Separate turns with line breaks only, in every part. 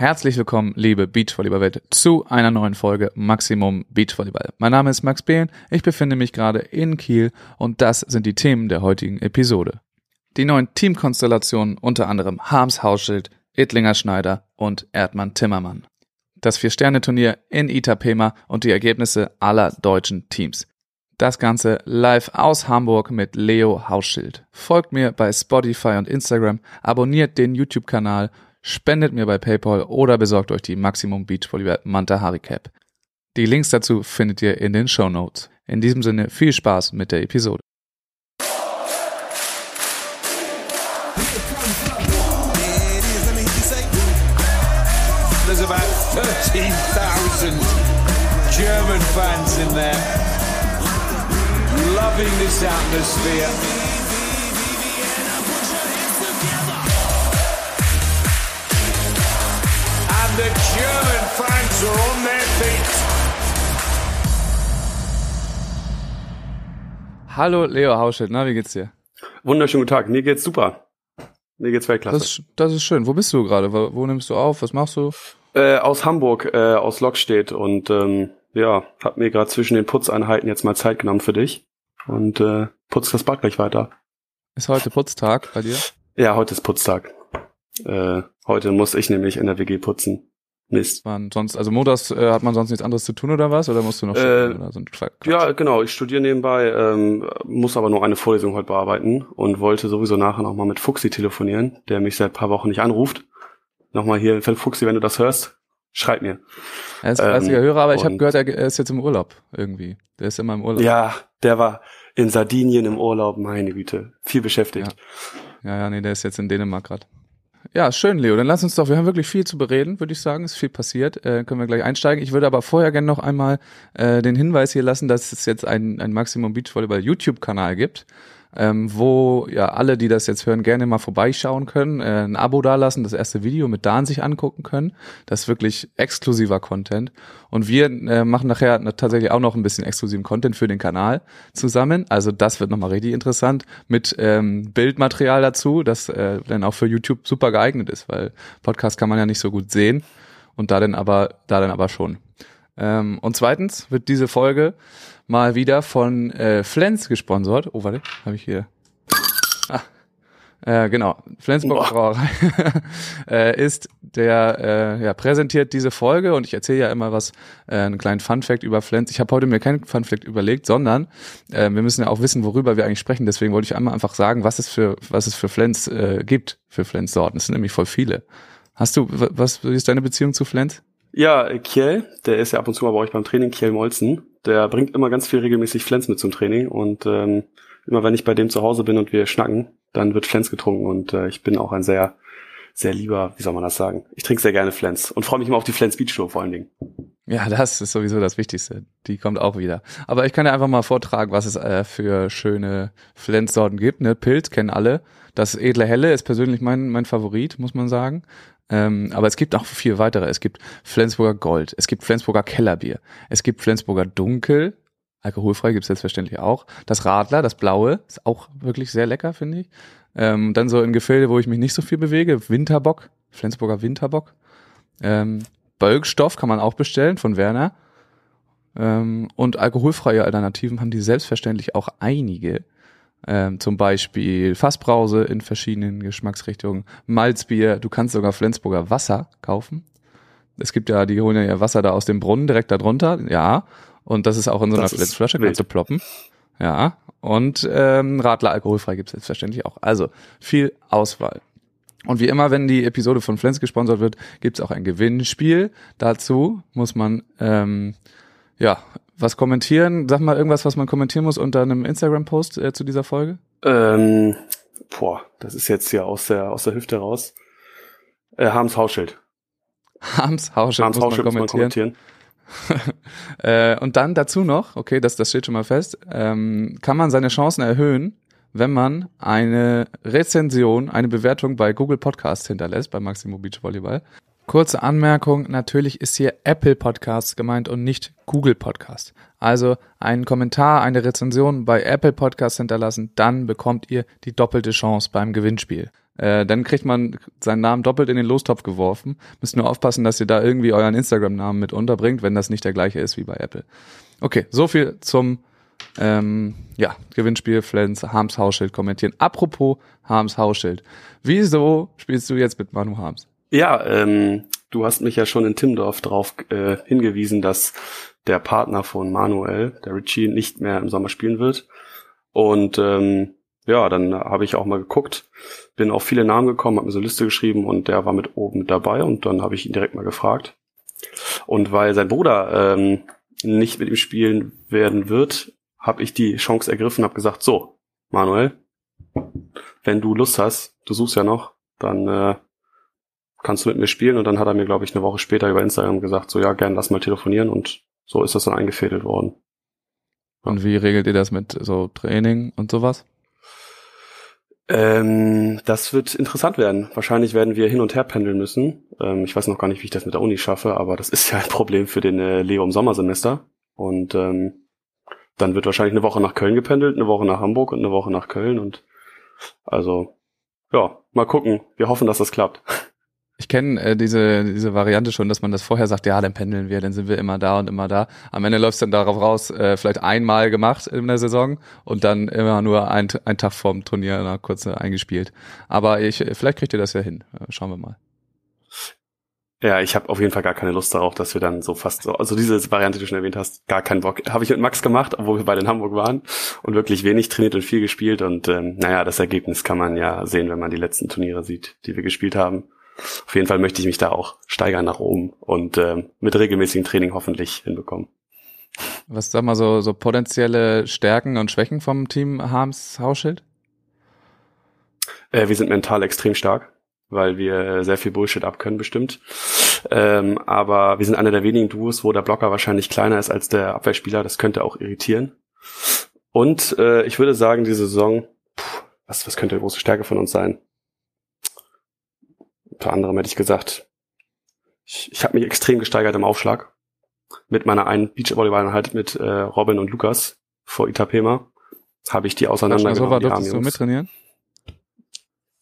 Herzlich willkommen, liebe Beachvolleyball-Welt, zu einer neuen Folge Maximum Beachvolleyball. Mein Name ist Max Behlen, ich befinde mich gerade in Kiel und das sind die Themen der heutigen Episode. Die neuen Teamkonstellationen, unter anderem Harms Hausschild, Ittlinger Schneider und Erdmann Timmermann. Das Vier-Sterne-Turnier in Itapema und die Ergebnisse aller deutschen Teams. Das Ganze live aus Hamburg mit Leo Hausschild. Folgt mir bei Spotify und Instagram, abonniert den YouTube-Kanal spendet mir bei PayPal oder besorgt euch die Maximum Beach Volleyball Manta Hari Cap. Die Links dazu findet ihr in den Show Notes. In diesem Sinne viel Spaß mit der Episode.
There's about 13,000 German fans in there, loving this atmosphere. Fans are on their feet.
Hallo Leo Hauschild, na, wie geht's dir?
Wunderschönen guten Tag, mir geht's super. Mir geht's Weltklasse.
Das, das ist schön. Wo bist du gerade? Wo, wo, nimmst du auf? Was machst du?
Äh, aus Hamburg, äh, aus Lockstedt und ähm, ja, hab mir gerade zwischen den Putzeinheiten jetzt mal Zeit genommen für dich und äh, putz das Bad gleich weiter.
Ist heute Putztag bei dir?
Ja, heute ist Putztag. Äh, heute muss ich nämlich in der WG putzen. Mist.
Man sonst, also montags äh, hat man sonst nichts anderes zu tun oder was? Oder musst du noch
äh, oder so Ja, genau. Ich studiere nebenbei, ähm, muss aber nur eine Vorlesung heute bearbeiten und wollte sowieso nachher nochmal mit Fuxi telefonieren, der mich seit paar Wochen nicht anruft. Nochmal hier, Fuxi, wenn du das hörst, schreib mir.
Er ist fleißiger ähm, Hörer, aber ich habe gehört, er ist jetzt im Urlaub irgendwie. Der ist immer im Urlaub.
Ja, der war in Sardinien im Urlaub, meine Güte. Viel beschäftigt.
Ja, ja, ja nee, der ist jetzt in Dänemark gerade. Ja, schön, Leo. Dann lass uns doch, wir haben wirklich viel zu bereden, würde ich sagen. Ist viel passiert. Äh, können wir gleich einsteigen. Ich würde aber vorher gerne noch einmal äh, den Hinweis hier lassen, dass es jetzt ein, ein Maximum Beachvolleyball YouTube-Kanal gibt ähm, wo ja alle, die das jetzt hören, gerne mal vorbeischauen können, äh, ein Abo dalassen, das erste Video mit Dan sich angucken können. Das ist wirklich exklusiver Content. Und wir äh, machen nachher tatsächlich auch noch ein bisschen exklusiven Content für den Kanal zusammen. Also das wird nochmal richtig interessant mit ähm, Bildmaterial dazu, das äh, dann auch für YouTube super geeignet ist, weil Podcast kann man ja nicht so gut sehen und da dann aber, da dann aber schon. Ähm, und zweitens wird diese Folge mal wieder von äh, Flens gesponsert. Oh, warte, habe ich hier. Ah, äh, genau, Flensburg Brauerei äh, ist der, äh, ja, präsentiert diese Folge und ich erzähle ja immer was, äh, einen kleinen Funfact über Flens. Ich habe heute mir keinen Funfact überlegt, sondern äh, wir müssen ja auch wissen, worüber wir eigentlich sprechen. Deswegen wollte ich einmal einfach sagen, was es für, was es für Flens äh, gibt, für Flens-Sorten. Es sind nämlich voll viele. Hast du, was wie ist deine Beziehung zu Flens?
Ja, Kiel, der ist ja ab und zu mal bei euch beim Training, Kiel Molzen. Der bringt immer ganz viel regelmäßig Flens mit zum Training und ähm, immer wenn ich bei dem zu Hause bin und wir schnacken, dann wird Flens getrunken und äh, ich bin auch ein sehr, sehr lieber, wie soll man das sagen? Ich trinke sehr gerne Flens und freue mich immer auf die Flens Beach Show vor allen Dingen.
Ja, das ist sowieso das Wichtigste. Die kommt auch wieder. Aber ich kann ja einfach mal vortragen, was es äh, für schöne Flens-Sorten gibt. Ne? Pilz kennen alle. Das edle Helle ist persönlich mein, mein Favorit, muss man sagen. Ähm, aber es gibt auch viel weitere. Es gibt Flensburger Gold, es gibt Flensburger Kellerbier, es gibt Flensburger Dunkel, alkoholfrei gibt's selbstverständlich auch. Das Radler, das Blaue, ist auch wirklich sehr lecker, finde ich. Ähm, dann so in Gefilde, wo ich mich nicht so viel bewege, Winterbock, Flensburger Winterbock. Ähm, Bölkstoff kann man auch bestellen von Werner. Ähm, und alkoholfreie Alternativen haben die selbstverständlich auch einige. Ähm, zum Beispiel Fassbrause in verschiedenen Geschmacksrichtungen, Malzbier, du kannst sogar Flensburger Wasser kaufen. Es gibt ja, die holen ja ihr Wasser da aus dem Brunnen direkt darunter, ja. Und das ist auch in so einer Flensflasche, kannst du ploppen. Ja. Und ähm, Radler alkoholfrei gibt's selbstverständlich auch. Also viel Auswahl. Und wie immer, wenn die Episode von Flens gesponsert wird, gibt's auch ein Gewinnspiel. Dazu muss man ähm, ja was kommentieren? Sag mal irgendwas, was man kommentieren muss unter einem Instagram-Post äh, zu dieser Folge.
Ähm, boah, das ist jetzt ja aus der aus der Hüfte raus. Äh, Harms Hausschild.
Harms Hausschild, Harms muss, man muss man kommentieren. äh, und dann dazu noch, okay, das, das steht schon mal fest, ähm, kann man seine Chancen erhöhen, wenn man eine Rezension, eine Bewertung bei Google Podcast hinterlässt, bei Maximo Beach Volleyball. Kurze Anmerkung, natürlich ist hier Apple Podcast gemeint und nicht Google Podcast. Also einen Kommentar, eine Rezension bei Apple Podcast hinterlassen, dann bekommt ihr die doppelte Chance beim Gewinnspiel. Äh, dann kriegt man seinen Namen doppelt in den Lostopf geworfen. Müsst nur aufpassen, dass ihr da irgendwie euren Instagram-Namen mit unterbringt, wenn das nicht der gleiche ist wie bei Apple. Okay, so viel zum ähm, ja, Gewinnspiel Flens, Harms Hausschild kommentieren. Apropos Harms Hausschild. Wieso spielst du jetzt mit Manu Harms?
Ja, ähm, du hast mich ja schon in Timdorf darauf äh, hingewiesen, dass der Partner von Manuel, der Richie, nicht mehr im Sommer spielen wird. Und ähm, ja, dann habe ich auch mal geguckt, bin auf viele Namen gekommen, habe mir so eine Liste geschrieben und der war mit oben dabei und dann habe ich ihn direkt mal gefragt. Und weil sein Bruder ähm, nicht mit ihm spielen werden wird, habe ich die Chance ergriffen, habe gesagt, so, Manuel, wenn du Lust hast, du suchst ja noch, dann äh, kannst du mit mir spielen? Und dann hat er mir, glaube ich, eine Woche später über Instagram gesagt, so ja, gern lass mal telefonieren und so ist das dann eingefädelt worden.
Und wie regelt ihr das mit so Training und sowas?
Ähm, das wird interessant werden. Wahrscheinlich werden wir hin und her pendeln müssen. Ähm, ich weiß noch gar nicht, wie ich das mit der Uni schaffe, aber das ist ja ein Problem für den äh, Leo im Sommersemester. Und ähm, dann wird wahrscheinlich eine Woche nach Köln gependelt, eine Woche nach Hamburg und eine Woche nach Köln. Und also, ja, mal gucken. Wir hoffen, dass das klappt.
Ich kenne äh, diese, diese Variante schon, dass man das vorher sagt, ja, dann pendeln wir, dann sind wir immer da und immer da. Am Ende läuft es dann darauf raus, äh, vielleicht einmal gemacht in der Saison und dann immer nur ein, ein Tag vorm Turnier na, kurz äh, eingespielt. Aber ich, vielleicht kriegt ihr das ja hin. Äh, schauen wir mal.
Ja, ich habe auf jeden Fall gar keine Lust darauf, dass wir dann so fast so, also diese Variante, die du schon erwähnt hast, gar keinen Bock. Habe ich mit Max gemacht, obwohl wir beide in Hamburg waren und wirklich wenig trainiert und viel gespielt. Und ähm, naja, das Ergebnis kann man ja sehen, wenn man die letzten Turniere sieht, die wir gespielt haben. Auf jeden Fall möchte ich mich da auch steigern nach oben und äh, mit regelmäßigem Training hoffentlich hinbekommen.
Was sag mal so, so potenzielle Stärken und Schwächen vom Team Harms Hausschild?
Äh, wir sind mental extrem stark, weil wir sehr viel Bullshit abkönnen bestimmt. Ähm, aber wir sind einer der wenigen Duos, wo der Blocker wahrscheinlich kleiner ist als der Abwehrspieler. Das könnte auch irritieren. Und äh, ich würde sagen, diese Saison, pff, was, was könnte eine große Stärke von uns sein? Unter anderem hätte ich gesagt, ich, ich habe mich extrem gesteigert im Aufschlag. Mit meiner einen Beachvolleyball-Einheit mit äh, Robin und Lukas vor Itapema habe ich die auseinandergenommen.
So war, durftest du mittrainieren?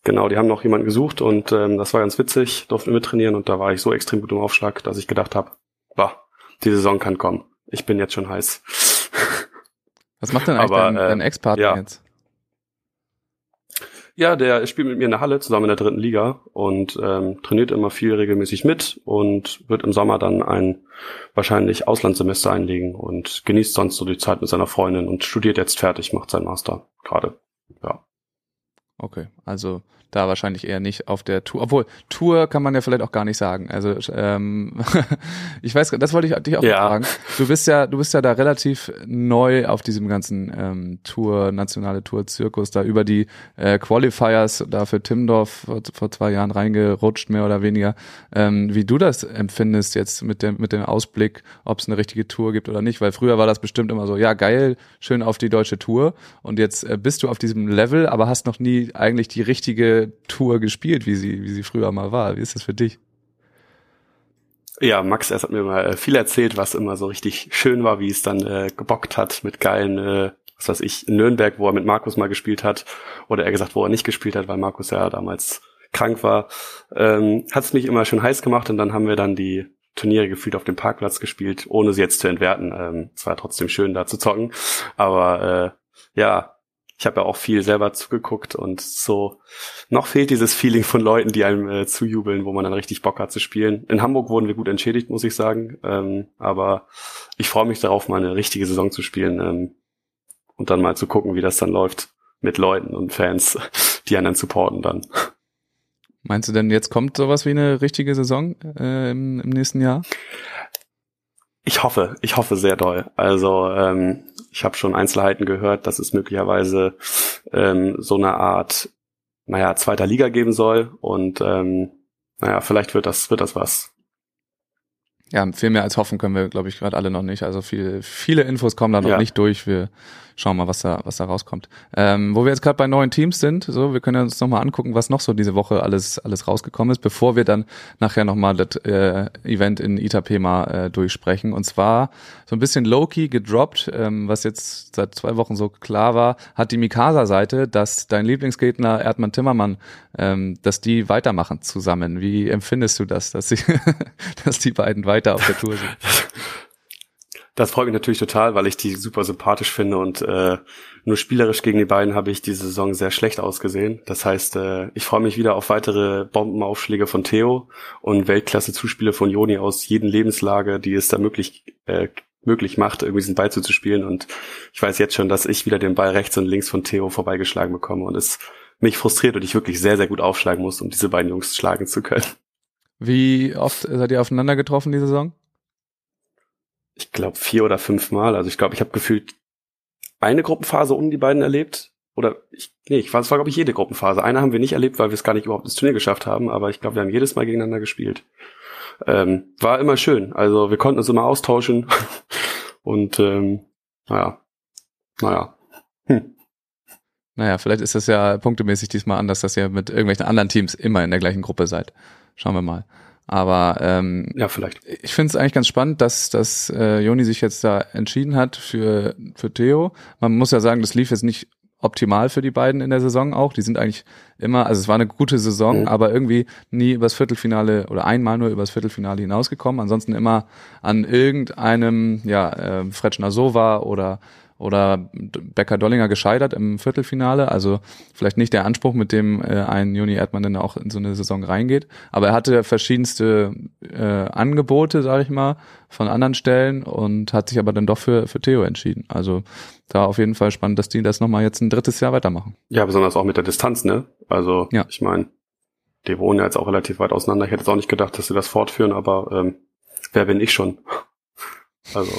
Genau, die haben noch jemanden gesucht und ähm, das war ganz witzig, durften mittrainieren und da war ich so extrem gut im Aufschlag, dass ich gedacht habe, bah, die Saison kann kommen. Ich bin jetzt schon heiß.
Was macht denn eigentlich Aber, dein, dein äh, Ex-Partner ja. jetzt?
Ja, der spielt mit mir in der Halle zusammen in der dritten Liga und ähm, trainiert immer viel regelmäßig mit und wird im Sommer dann ein wahrscheinlich Auslandssemester einlegen und genießt sonst so die Zeit mit seiner Freundin und studiert jetzt fertig, macht sein Master gerade. Ja.
Okay, also da wahrscheinlich eher nicht auf der Tour. Obwohl, Tour kann man ja vielleicht auch gar nicht sagen. Also ähm, ich weiß, das wollte ich dich auch ja. fragen. Du bist ja, du bist ja da relativ neu auf diesem ganzen ähm, Tour, nationale Tour-Zirkus, da über die äh, Qualifiers da für Timdorf vor, vor zwei Jahren reingerutscht, mehr oder weniger. Ähm, wie du das empfindest jetzt mit dem, mit dem Ausblick, ob es eine richtige Tour gibt oder nicht, weil früher war das bestimmt immer so, ja geil, schön auf die deutsche Tour und jetzt äh, bist du auf diesem Level, aber hast noch nie eigentlich die richtige Tour gespielt, wie sie, wie sie früher mal war. Wie ist das für dich?
Ja, Max erst hat mir mal äh, viel erzählt, was immer so richtig schön war, wie es dann äh, gebockt hat mit geilen, äh, was weiß ich, in Nürnberg, wo er mit Markus mal gespielt hat, oder er gesagt, wo er nicht gespielt hat, weil Markus ja damals krank war, ähm, hat es mich immer schön heiß gemacht und dann haben wir dann die Turniere gefühlt auf dem Parkplatz gespielt, ohne sie jetzt zu entwerten. Ähm, es war trotzdem schön, da zu zocken. Aber äh, ja, ich habe ja auch viel selber zugeguckt und so noch fehlt dieses Feeling von Leuten, die einem äh, zujubeln, wo man dann richtig Bock hat zu spielen. In Hamburg wurden wir gut entschädigt, muss ich sagen. Ähm, aber ich freue mich darauf, mal eine richtige Saison zu spielen ähm, und dann mal zu gucken, wie das dann läuft mit Leuten und Fans, die einen dann supporten dann.
Meinst du denn, jetzt kommt sowas wie eine richtige Saison äh, im, im nächsten Jahr?
Ich hoffe, ich hoffe sehr doll. Also ähm, ich habe schon Einzelheiten gehört, dass es möglicherweise ähm, so eine Art, naja, zweiter Liga geben soll und ähm, naja, vielleicht wird das, wird das was.
Ja, viel mehr als hoffen können wir, glaube ich, gerade alle noch nicht. Also viel, viele Infos kommen da noch
Ja.
nicht durch. Wir schauen mal, was da, was da rauskommt. Ähm, wo wir jetzt gerade bei neuen Teams sind, so, wir können uns nochmal angucken, was noch so diese Woche alles, alles rausgekommen ist, bevor wir dann nachher nochmal das äh, Event in Itapema äh, durchsprechen. Und zwar so ein bisschen low-key gedroppt, ähm, was jetzt seit zwei Wochen so klar war, hat die Mikasa-Seite, dass dein Lieblingsgegner Erdmann Timmermann, ähm, dass die weitermachen zusammen. Wie empfindest du das, dass sie, dass die beiden weiter auf der Tour sind?
Das freut mich natürlich total, weil ich die super sympathisch finde und äh, nur spielerisch gegen die beiden habe ich diese Saison sehr schlecht ausgesehen. Das heißt, äh, ich freue mich wieder auf weitere Bombenaufschläge von Theo und Weltklasse-Zuspiele von Joni aus jeden Lebenslage, die es da möglich äh, möglich macht, irgendwie diesen Ball zuzuspielen. Und ich weiß jetzt schon, dass ich wieder den Ball rechts und links von Theo vorbeigeschlagen bekomme und es mich frustriert und ich wirklich sehr, sehr gut aufschlagen muss, um diese beiden Jungs schlagen zu können.
Wie oft seid ihr aufeinander getroffen diese Saison?
Ich glaube, vier oder fünf Mal. Also ich glaube, ich habe gefühlt eine Gruppenphase um die beiden erlebt. Oder ich, nee, ich war, es war, glaube ich, jede Gruppenphase. Eine haben wir nicht erlebt, weil wir es gar nicht überhaupt ins Turnier geschafft haben, aber ich glaube, wir haben jedes Mal gegeneinander gespielt. Ähm, war immer schön. Also wir konnten uns immer austauschen. Und ähm, naja. Naja. Hm.
Naja, vielleicht ist das ja punktemäßig diesmal anders, dass ihr mit irgendwelchen anderen Teams immer in der gleichen Gruppe seid. Schauen wir mal. Aber ähm,
Ja, vielleicht.
ich finde es eigentlich ganz spannend, dass, dass äh, Joni sich jetzt da entschieden hat für, für Theo. Man muss ja sagen, das lief jetzt nicht optimal für die beiden in der Saison auch. Die sind eigentlich immer, also es war eine gute Saison,
Mhm.
aber irgendwie nie übers Viertelfinale oder einmal nur übers Viertelfinale hinausgekommen. Ansonsten immer an irgendeinem, ja, äh, Fretschner Sova oder oder Becker Dollinger gescheitert im Viertelfinale. Also vielleicht nicht der Anspruch, mit dem äh, ein Juni Erdmann dann auch in so eine Saison reingeht. Aber er hatte verschiedenste äh, Angebote, sage ich mal, von anderen Stellen und hat sich aber dann doch für, für Theo entschieden. Also da auf jeden Fall spannend, dass die das nochmal jetzt ein drittes Jahr weitermachen.
Ja, besonders auch mit der Distanz, ne? Also,
Ja.
ich meine, die wohnen ja jetzt auch relativ weit auseinander. Ich hätte jetzt auch nicht gedacht, dass sie das fortführen, aber ähm, wer bin ich schon? Also,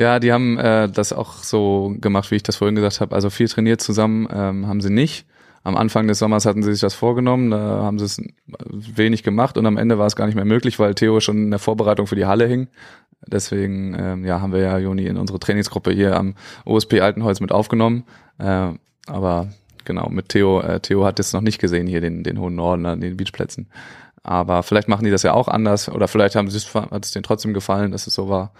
Ja, die haben äh, das auch so gemacht, wie ich das vorhin gesagt habe. Also viel trainiert zusammen ähm, haben sie nicht. Am Anfang des Sommers hatten sie sich das vorgenommen, da haben sie es wenig gemacht und am Ende war es gar nicht mehr möglich, weil Theo schon in der Vorbereitung für die Halle hing. Deswegen ähm, ja, haben wir ja Joni in unsere Trainingsgruppe hier am OSP Altenholz mit aufgenommen. Äh, aber genau, mit Theo, äh, Theo hat es noch nicht gesehen hier den, den hohen Norden an den Beachplätzen. Aber vielleicht machen die das ja auch anders oder vielleicht haben sie hat es denen trotzdem gefallen, dass es so war.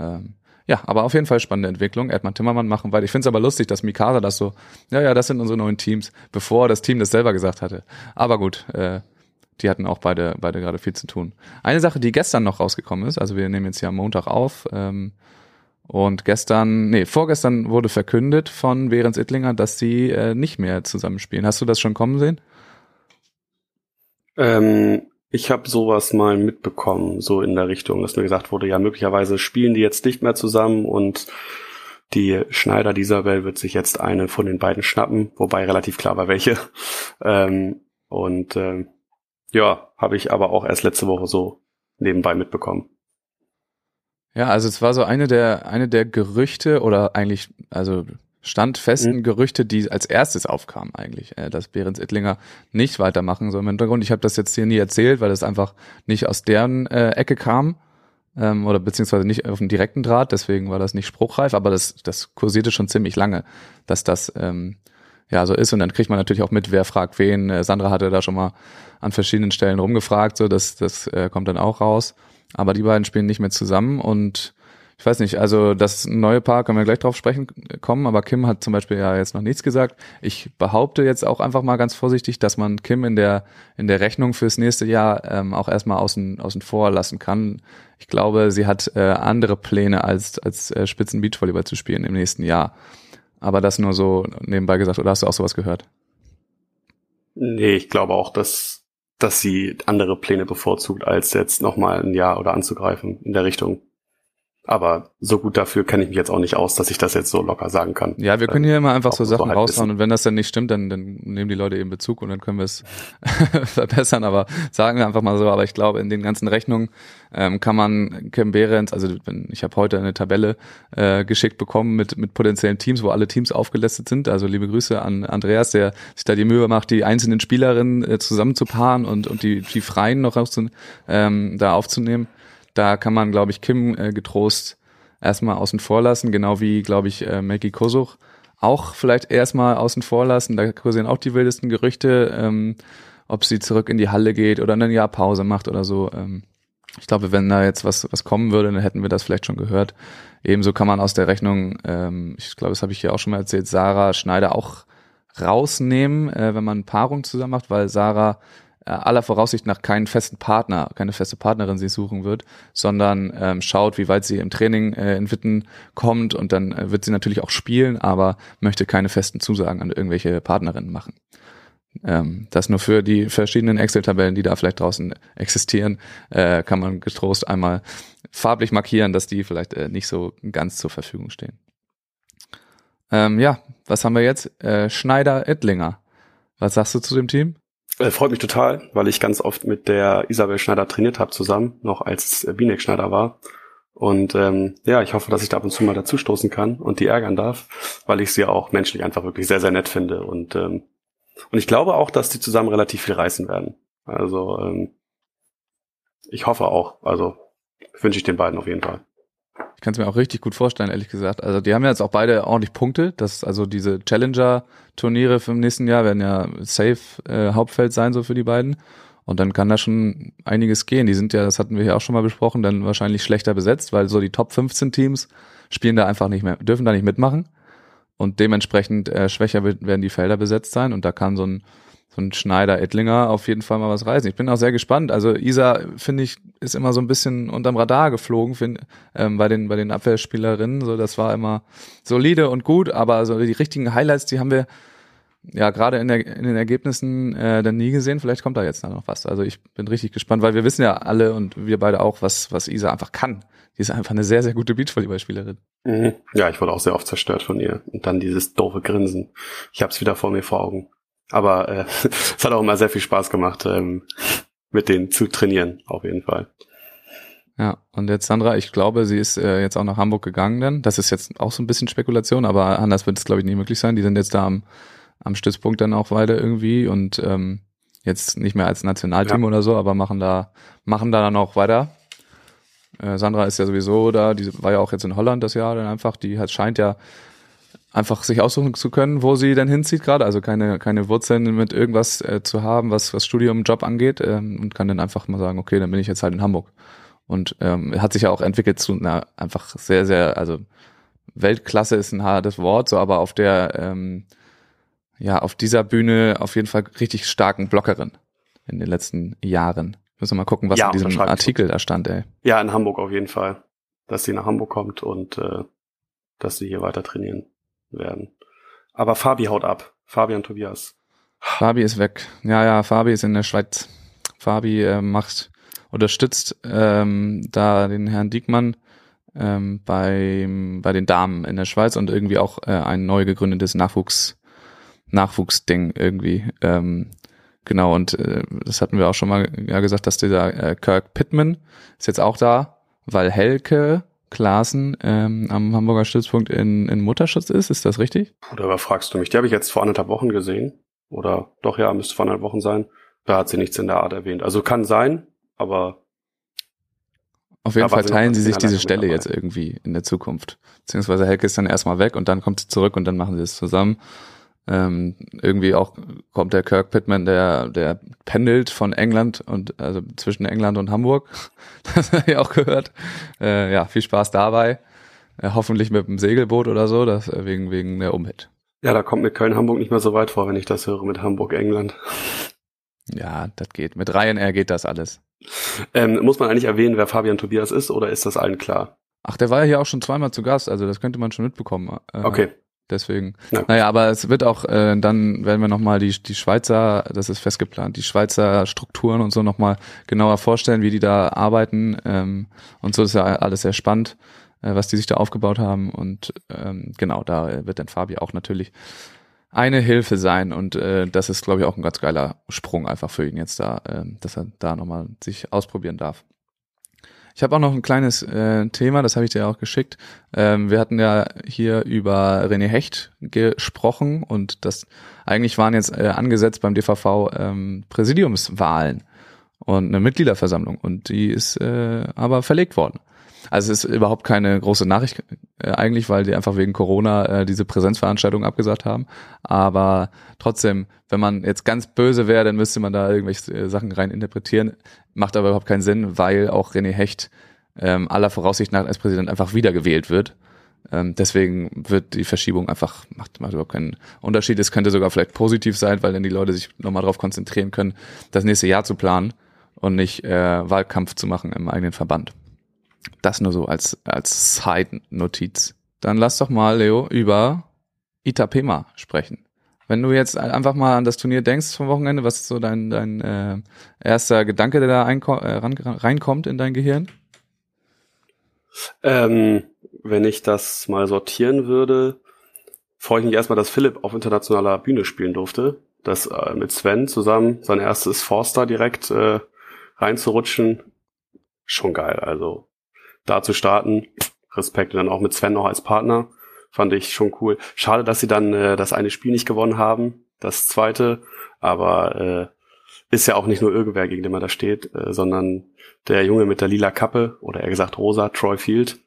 Ähm, ja, aber auf jeden Fall spannende Entwicklung. Erdmann Timmermann machen, weil ich finde es aber lustig, dass Mikasa das so, ja, ja, das sind unsere neuen Teams, bevor das Team das selber gesagt hatte. Aber gut, äh, die hatten auch beide, beide gerade viel zu tun. Eine Sache, die gestern noch rausgekommen ist, also wir nehmen jetzt hier am Montag auf, ähm, und gestern, nee, vorgestern wurde verkündet von Behrens Ittlinger, dass sie äh, nicht mehr zusammenspielen. Hast du das schon kommen sehen?
ähm, ich habe sowas mal mitbekommen, so in der Richtung, dass mir gesagt wurde, ja, möglicherweise spielen die jetzt nicht mehr zusammen und die Schneider Isabel wird sich jetzt eine von den beiden schnappen, wobei relativ klar war welche. Ähm, und ähm, ja, habe ich aber auch erst letzte Woche so nebenbei mitbekommen.
Ja, also es war so eine der, eine der Gerüchte oder eigentlich, also standfesten
Mhm.
Gerüchte, die als erstes aufkamen eigentlich, äh, dass Behrens Ittlinger nicht weitermachen soll im Hintergrund. Ich habe das jetzt hier nie erzählt, weil das einfach nicht aus deren äh, Ecke kam ähm, oder beziehungsweise nicht auf dem direkten Draht, deswegen war das nicht spruchreif, aber das, das kursierte schon ziemlich lange, dass das ähm, ja so ist und dann kriegt man natürlich auch mit, wer fragt wen. Äh, Sandra hatte da schon mal an verschiedenen Stellen rumgefragt, so das, das äh, kommt dann auch raus. Aber die beiden spielen nicht mehr zusammen und ich weiß nicht, also das neue Paar können wir gleich drauf sprechen kommen, aber Kim hat zum Beispiel ja jetzt noch nichts gesagt. Ich behaupte jetzt auch einfach mal ganz vorsichtig, dass man Kim in der in der Rechnung fürs nächste Jahr ähm, auch erstmal außen außen vor lassen kann. Ich glaube, sie hat äh, andere Pläne als als äh, Spitzen Beachvolleyball zu spielen im nächsten Jahr. Aber das nur so nebenbei gesagt. Oder hast du auch sowas gehört?
Nee, ich glaube auch, dass, dass sie andere Pläne bevorzugt, als jetzt nochmal ein Jahr oder anzugreifen in der Richtung. Aber so gut dafür kenne ich mich jetzt auch nicht aus, dass ich das jetzt so locker sagen kann.
Ja, wir können hier immer einfach
auch
so
so
Sachen
halb
raushauen
wissen.
und wenn das dann nicht stimmt, dann, dann nehmen die Leute eben Bezug und dann können wir es verbessern. Aber sagen wir einfach mal so. Aber ich glaube, in den ganzen Rechnungen ähm, kann man Kim Behrens, also ich habe heute eine Tabelle äh, geschickt bekommen mit, mit potenziellen Teams, wo alle Teams aufgelistet sind. Also liebe Grüße an Andreas, der sich da die Mühe macht, die einzelnen Spielerinnen äh, zusammenzupaaren und, und die, die Freien noch rauszu, ähm, da aufzunehmen. Da kann man, glaube ich, Kim äh, getrost erstmal außen vor lassen, genau wie, glaube ich, äh, Maggie Kosuch auch vielleicht erstmal außen vor lassen. Da kursieren auch die wildesten Gerüchte, ähm, ob sie zurück in die Halle geht oder ein Jahr Pause macht oder so. Ähm, ich glaube, wenn da jetzt was, was kommen würde, dann hätten wir das vielleicht schon gehört. Ebenso kann man aus der Rechnung, ähm, ich glaube, das habe ich hier auch schon mal erzählt, Sarah Schneider auch rausnehmen, äh, wenn man Paarung zusammen macht, weil Sarah aller Voraussicht nach keinen festen Partner, keine feste Partnerin sie suchen wird, sondern ähm, schaut, wie weit sie im Training äh, in Witten kommt und dann äh, wird sie natürlich auch spielen, aber möchte keine festen Zusagen an irgendwelche Partnerinnen machen. Ähm, das nur für die verschiedenen Excel-Tabellen, die da vielleicht draußen existieren, äh, kann man getrost einmal farblich markieren, dass die vielleicht äh, nicht so ganz zur Verfügung stehen. Ähm, ja, was haben wir jetzt? Äh, Schneider Ettlinger. Was sagst du zu dem Team?
Äh, freut mich total, weil ich ganz oft mit der Isabel Schneider trainiert habe zusammen, noch als Binek Schneider war. Und ähm, ja, ich hoffe, dass ich da ab und zu mal dazustoßen kann und die ärgern darf, weil ich sie auch menschlich einfach wirklich sehr, sehr nett finde. Und, ähm, und ich glaube auch, dass die zusammen relativ viel reißen werden. Also ähm, ich hoffe auch. Also wünsche ich den beiden auf jeden Fall.
Ich kann es mir auch richtig gut vorstellen, ehrlich gesagt. Also die haben ja jetzt auch beide ordentlich Punkte. Das also diese Challenger-Turniere für im nächsten Jahr werden ja safe äh, Hauptfeld sein so für die beiden. Und dann kann da schon einiges gehen. Die sind ja, das hatten wir hier auch schon mal besprochen, dann wahrscheinlich schlechter besetzt, weil so die Top 15 Teams spielen da einfach nicht mehr, dürfen da nicht mitmachen. Und dementsprechend äh, schwächer werden die Felder besetzt sein. Und da kann so ein ein Schneider Ettlinger auf jeden Fall mal was reißen. Ich bin auch sehr gespannt. Also Isa, finde ich, ist immer so ein bisschen unterm Radar geflogen find, ähm, bei den bei den Abwehrspielerinnen. So, das war immer solide und gut, aber so die richtigen Highlights, die haben wir ja gerade in, in den Ergebnissen äh, dann nie gesehen. Vielleicht kommt da jetzt noch was. Also ich bin richtig gespannt, weil wir wissen ja alle und wir beide auch, was was Isa einfach kann. Die ist einfach eine sehr sehr gute Beachvolleyballspielerin.
Mhm. Ja, ich wurde auch sehr oft zerstört von ihr und dann dieses doofe Grinsen. Ich habe es wieder vor mir vor Augen. Aber äh, es hat auch immer sehr viel Spaß gemacht, ähm, mit denen zu trainieren, auf jeden Fall.
Ja, und jetzt Sandra, ich glaube, sie ist äh, jetzt auch nach Hamburg gegangen dann. Das ist jetzt auch so ein bisschen Spekulation, aber anders wird es, glaube ich, nicht möglich sein. Die sind jetzt da am, am Stützpunkt dann auch weiter irgendwie und ähm, jetzt nicht mehr als Nationalteam ja. oder so, aber machen da, machen da dann auch weiter. Äh, Sandra ist ja sowieso da, die war ja auch jetzt in Holland das Jahr dann einfach, die hat, scheint ja einfach sich aussuchen zu können, wo sie denn hinzieht gerade, also keine keine Wurzeln mit irgendwas äh, zu haben, was was Studium, Job angeht ähm, und kann dann einfach mal sagen, okay, dann bin ich jetzt halt in Hamburg. Und ähm, hat sich ja auch entwickelt zu einer einfach sehr sehr also Weltklasse ist ein hartes Wort, so aber auf der ähm, ja auf dieser Bühne auf jeden Fall richtig starken Blockerin in den letzten Jahren. Müssen wir mal gucken, was ja, in diesem Artikel da stand, ey.
Ja, in Hamburg auf jeden Fall, dass sie nach Hamburg kommt und äh, dass sie hier weiter trainieren werden. Aber Fabi haut ab. Fabian Tobias.
Fabi ist weg. Ja, ja, Fabi ist in der Schweiz. Fabi äh, macht, unterstützt ähm, da den Herrn Diekmann ähm, beim, bei den Damen in der Schweiz und irgendwie auch äh, ein neu gegründetes Nachwuchs, Nachwuchsding irgendwie. Ähm, genau, und äh, das hatten wir auch schon mal ja, gesagt, dass dieser äh, Kirk Pittman ist jetzt auch da, weil Helke Klaassen ähm, am Hamburger Stützpunkt in, in Mutterschutz ist. Ist das richtig?
Oder fragst du mich? Die habe ich jetzt vor anderthalb Wochen gesehen. Oder doch, ja, müsste vor anderthalb Wochen sein. Da hat sie nichts in der Art erwähnt. Also kann sein, aber.
Auf jeden Fall teilen sie sich diese Stelle jetzt irgendwie in der Zukunft. Beziehungsweise Helke ist dann erstmal weg und dann kommt sie zurück und dann machen sie es zusammen. Ähm, irgendwie auch kommt der Kirk Pittman, der, der pendelt von England und also zwischen England und Hamburg. Das habe ich auch gehört. Äh, ja, viel Spaß dabei. Äh, hoffentlich mit dem Segelboot oder so, das äh, wegen, wegen der Umwelt.
Ja, da kommt mir Köln-Hamburg nicht mehr so weit vor, wenn ich das höre mit Hamburg-England.
Ja, das geht. Mit Ryanair geht das alles.
Ähm, muss man eigentlich erwähnen, wer Fabian Tobias ist, oder ist das allen klar?
Ach, der war ja hier auch schon zweimal zu Gast, also das könnte man schon mitbekommen.
Äh, okay.
Deswegen. Ja. Naja, aber es wird auch, äh, dann werden wir nochmal die, die Schweizer, das ist festgeplant, die Schweizer Strukturen und so nochmal genauer vorstellen, wie die da arbeiten. Ähm, und so ist ja alles sehr spannend, äh, was die sich da aufgebaut haben. Und ähm, genau, da wird dann Fabi auch natürlich eine Hilfe sein. Und äh, das ist, glaube ich, auch ein ganz geiler Sprung einfach für ihn jetzt da, äh, dass er da nochmal sich ausprobieren darf. Ich habe auch noch ein kleines äh, Thema, das habe ich dir auch geschickt. Ähm, wir hatten ja hier über René Hecht gesprochen und das eigentlich waren jetzt äh, angesetzt beim DVV ähm, Präsidiumswahlen. und eine Mitgliederversammlung und die ist äh, aber verlegt worden. Also es ist überhaupt keine große Nachricht äh, eigentlich, weil die einfach wegen Corona äh, diese Präsenzveranstaltung abgesagt haben. Aber trotzdem, wenn man jetzt ganz böse wäre, dann müsste man da irgendwelche äh, Sachen rein interpretieren. Macht aber überhaupt keinen Sinn, weil auch René Hecht ähm, aller Voraussicht nach als Präsident einfach wiedergewählt wird. Ähm, deswegen wird die Verschiebung einfach, macht, macht überhaupt keinen Unterschied. Es könnte sogar vielleicht positiv sein, weil dann die Leute sich nochmal darauf konzentrieren können, das nächste Jahr zu planen und nicht äh, Wahlkampf zu machen im eigenen Verband. Das nur so als, als Side-Notiz. Dann lass doch mal, Leo, über Itapema sprechen. Wenn du jetzt einfach mal an das Turnier denkst vom Wochenende, was ist so dein, dein äh, erster Gedanke, der da äh, reinkommt in dein Gehirn?
Ähm, wenn ich das mal sortieren würde, freue ich mich erstmal, dass Philipp auf internationaler Bühne spielen durfte. Das äh, mit Sven zusammen sein erstes Forster direkt äh, reinzurutschen, schon geil. Also da zu starten, Respekt und dann auch mit Sven noch als Partner, fand ich schon cool. Schade, dass sie dann äh, das eine Spiel nicht gewonnen haben, das zweite, aber äh, ist ja auch nicht nur irgendwer, gegen den man da steht, äh, sondern der Junge mit der lila Kappe oder eher gesagt rosa, Troy Field.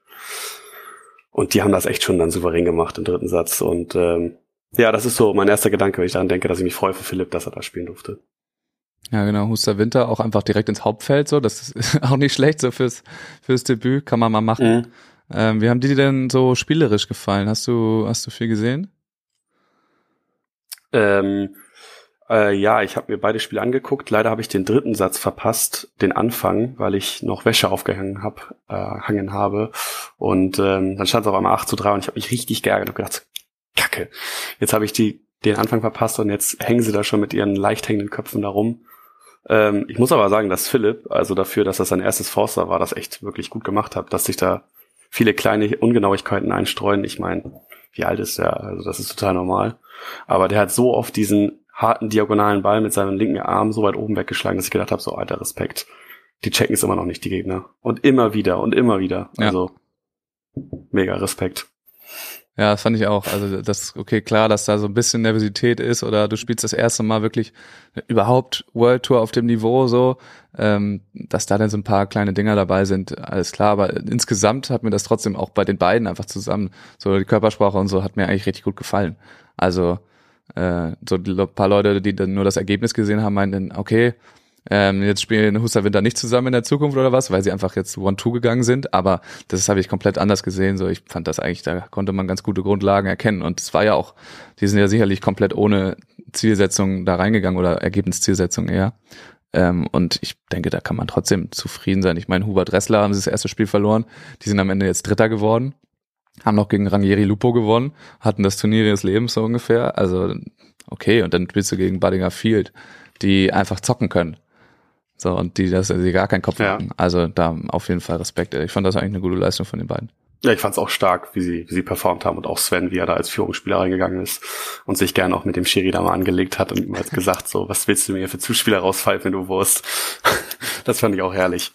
Und die haben das echt schon dann souverän gemacht im dritten Satz. Und ähm, ja, das ist so mein erster Gedanke, wenn ich daran denke, dass ich mich freue für Philipp, dass er da spielen durfte.
Ja, genau. Huster Winter auch einfach direkt ins Hauptfeld, so. Das ist auch nicht schlecht, so fürs, fürs Debüt. Kann man mal machen. Mhm. Ähm, wie haben die dir denn so spielerisch gefallen? Hast du, hast du viel gesehen?
Ähm, äh, ja, ich habe mir beide Spiele angeguckt. Leider habe ich den dritten Satz verpasst, den Anfang, weil ich noch Wäsche aufgehangen hab, äh, hangen habe. Und ähm, dann stand es auf einmal 8 zu 3 und ich habe mich richtig geärgert und gedacht, Kacke, jetzt habe ich die den Anfang verpasst und jetzt hängen sie da schon mit ihren leicht hängenden Köpfen da rum. Ähm, ich muss aber sagen, dass Philipp, also dafür, dass das sein erstes Forster war, das echt wirklich gut gemacht hat, dass sich da viele kleine Ungenauigkeiten einstreuen. Ich meine, wie alt ist der? Also das ist total normal. Aber der hat so oft diesen harten diagonalen Ball mit seinem linken Arm so weit oben weggeschlagen, dass ich gedacht habe, so alter Respekt. Die checken es immer noch nicht, die Gegner. Und immer wieder und immer wieder. Also ja. mega Respekt.
Ja, das fand ich auch. Also das, okay, klar, dass da so ein bisschen Nervosität ist oder du spielst das erste Mal wirklich überhaupt World Tour auf dem Niveau so, ähm, dass da dann so ein paar kleine Dinger dabei sind, alles klar. Aber insgesamt hat mir das trotzdem auch bei den beiden einfach zusammen, so die Körpersprache und so, hat mir eigentlich richtig gut gefallen. Also äh, so ein paar Leute, die dann nur das Ergebnis gesehen haben, meinten, okay, ähm, jetzt spielen Huster Winter nicht zusammen in der Zukunft oder was, weil sie einfach jetzt One-Two gegangen sind. Aber das habe ich komplett anders gesehen. So, ich fand das eigentlich, da konnte man ganz gute Grundlagen erkennen. Und es war ja auch, die sind ja sicherlich komplett ohne Zielsetzung da reingegangen oder Ergebniszielsetzung eher. Ähm, und ich denke, da kann man trotzdem zufrieden sein. Ich meine, Hubert Dressler haben sie das erste Spiel verloren. Die sind am Ende jetzt Dritter geworden. Haben noch gegen Rangieri Lupo gewonnen, hatten das Turnier ihres Lebens so ungefähr. Also, okay, und dann spielst du gegen Budinger Field, die einfach zocken können. So, und die, dass sie gar keinen Kopf ja. hatten. Also da auf jeden Fall Respekt. Ich fand das eigentlich eine gute Leistung von den beiden.
Ja, ich fand es auch stark, wie sie, wie sie performt haben und auch Sven, wie er da als Führungsspieler reingegangen ist und sich gern auch mit dem Schiri da mal angelegt hat und ihm halt gesagt, so, was willst du mir für Zuspieler rausfallen, wenn du Wurst? das fand ich auch herrlich.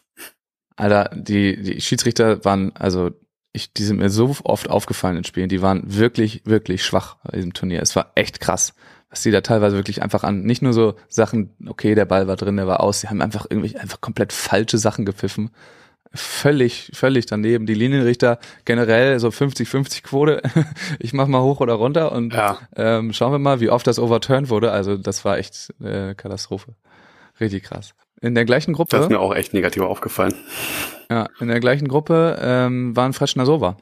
Alter, die, die Schiedsrichter waren, also ich, die sind mir so oft aufgefallen in Spielen, die waren wirklich, wirklich schwach bei diesem Turnier. Es war echt krass was die da teilweise wirklich einfach an, nicht nur so Sachen, okay, der Ball war drin, der war aus, sie haben einfach irgendwie einfach komplett falsche Sachen gepfiffen. Völlig, völlig daneben. Die Linienrichter generell so 50-50 Quote. ich mach mal hoch oder runter und ja. ähm, schauen wir mal, wie oft das overturned wurde. Also das war echt äh, Katastrophe. Richtig krass. In der gleichen Gruppe.
Das ist mir auch echt negativ aufgefallen.
Ja, in der gleichen Gruppe ähm, waren Freschner Sova.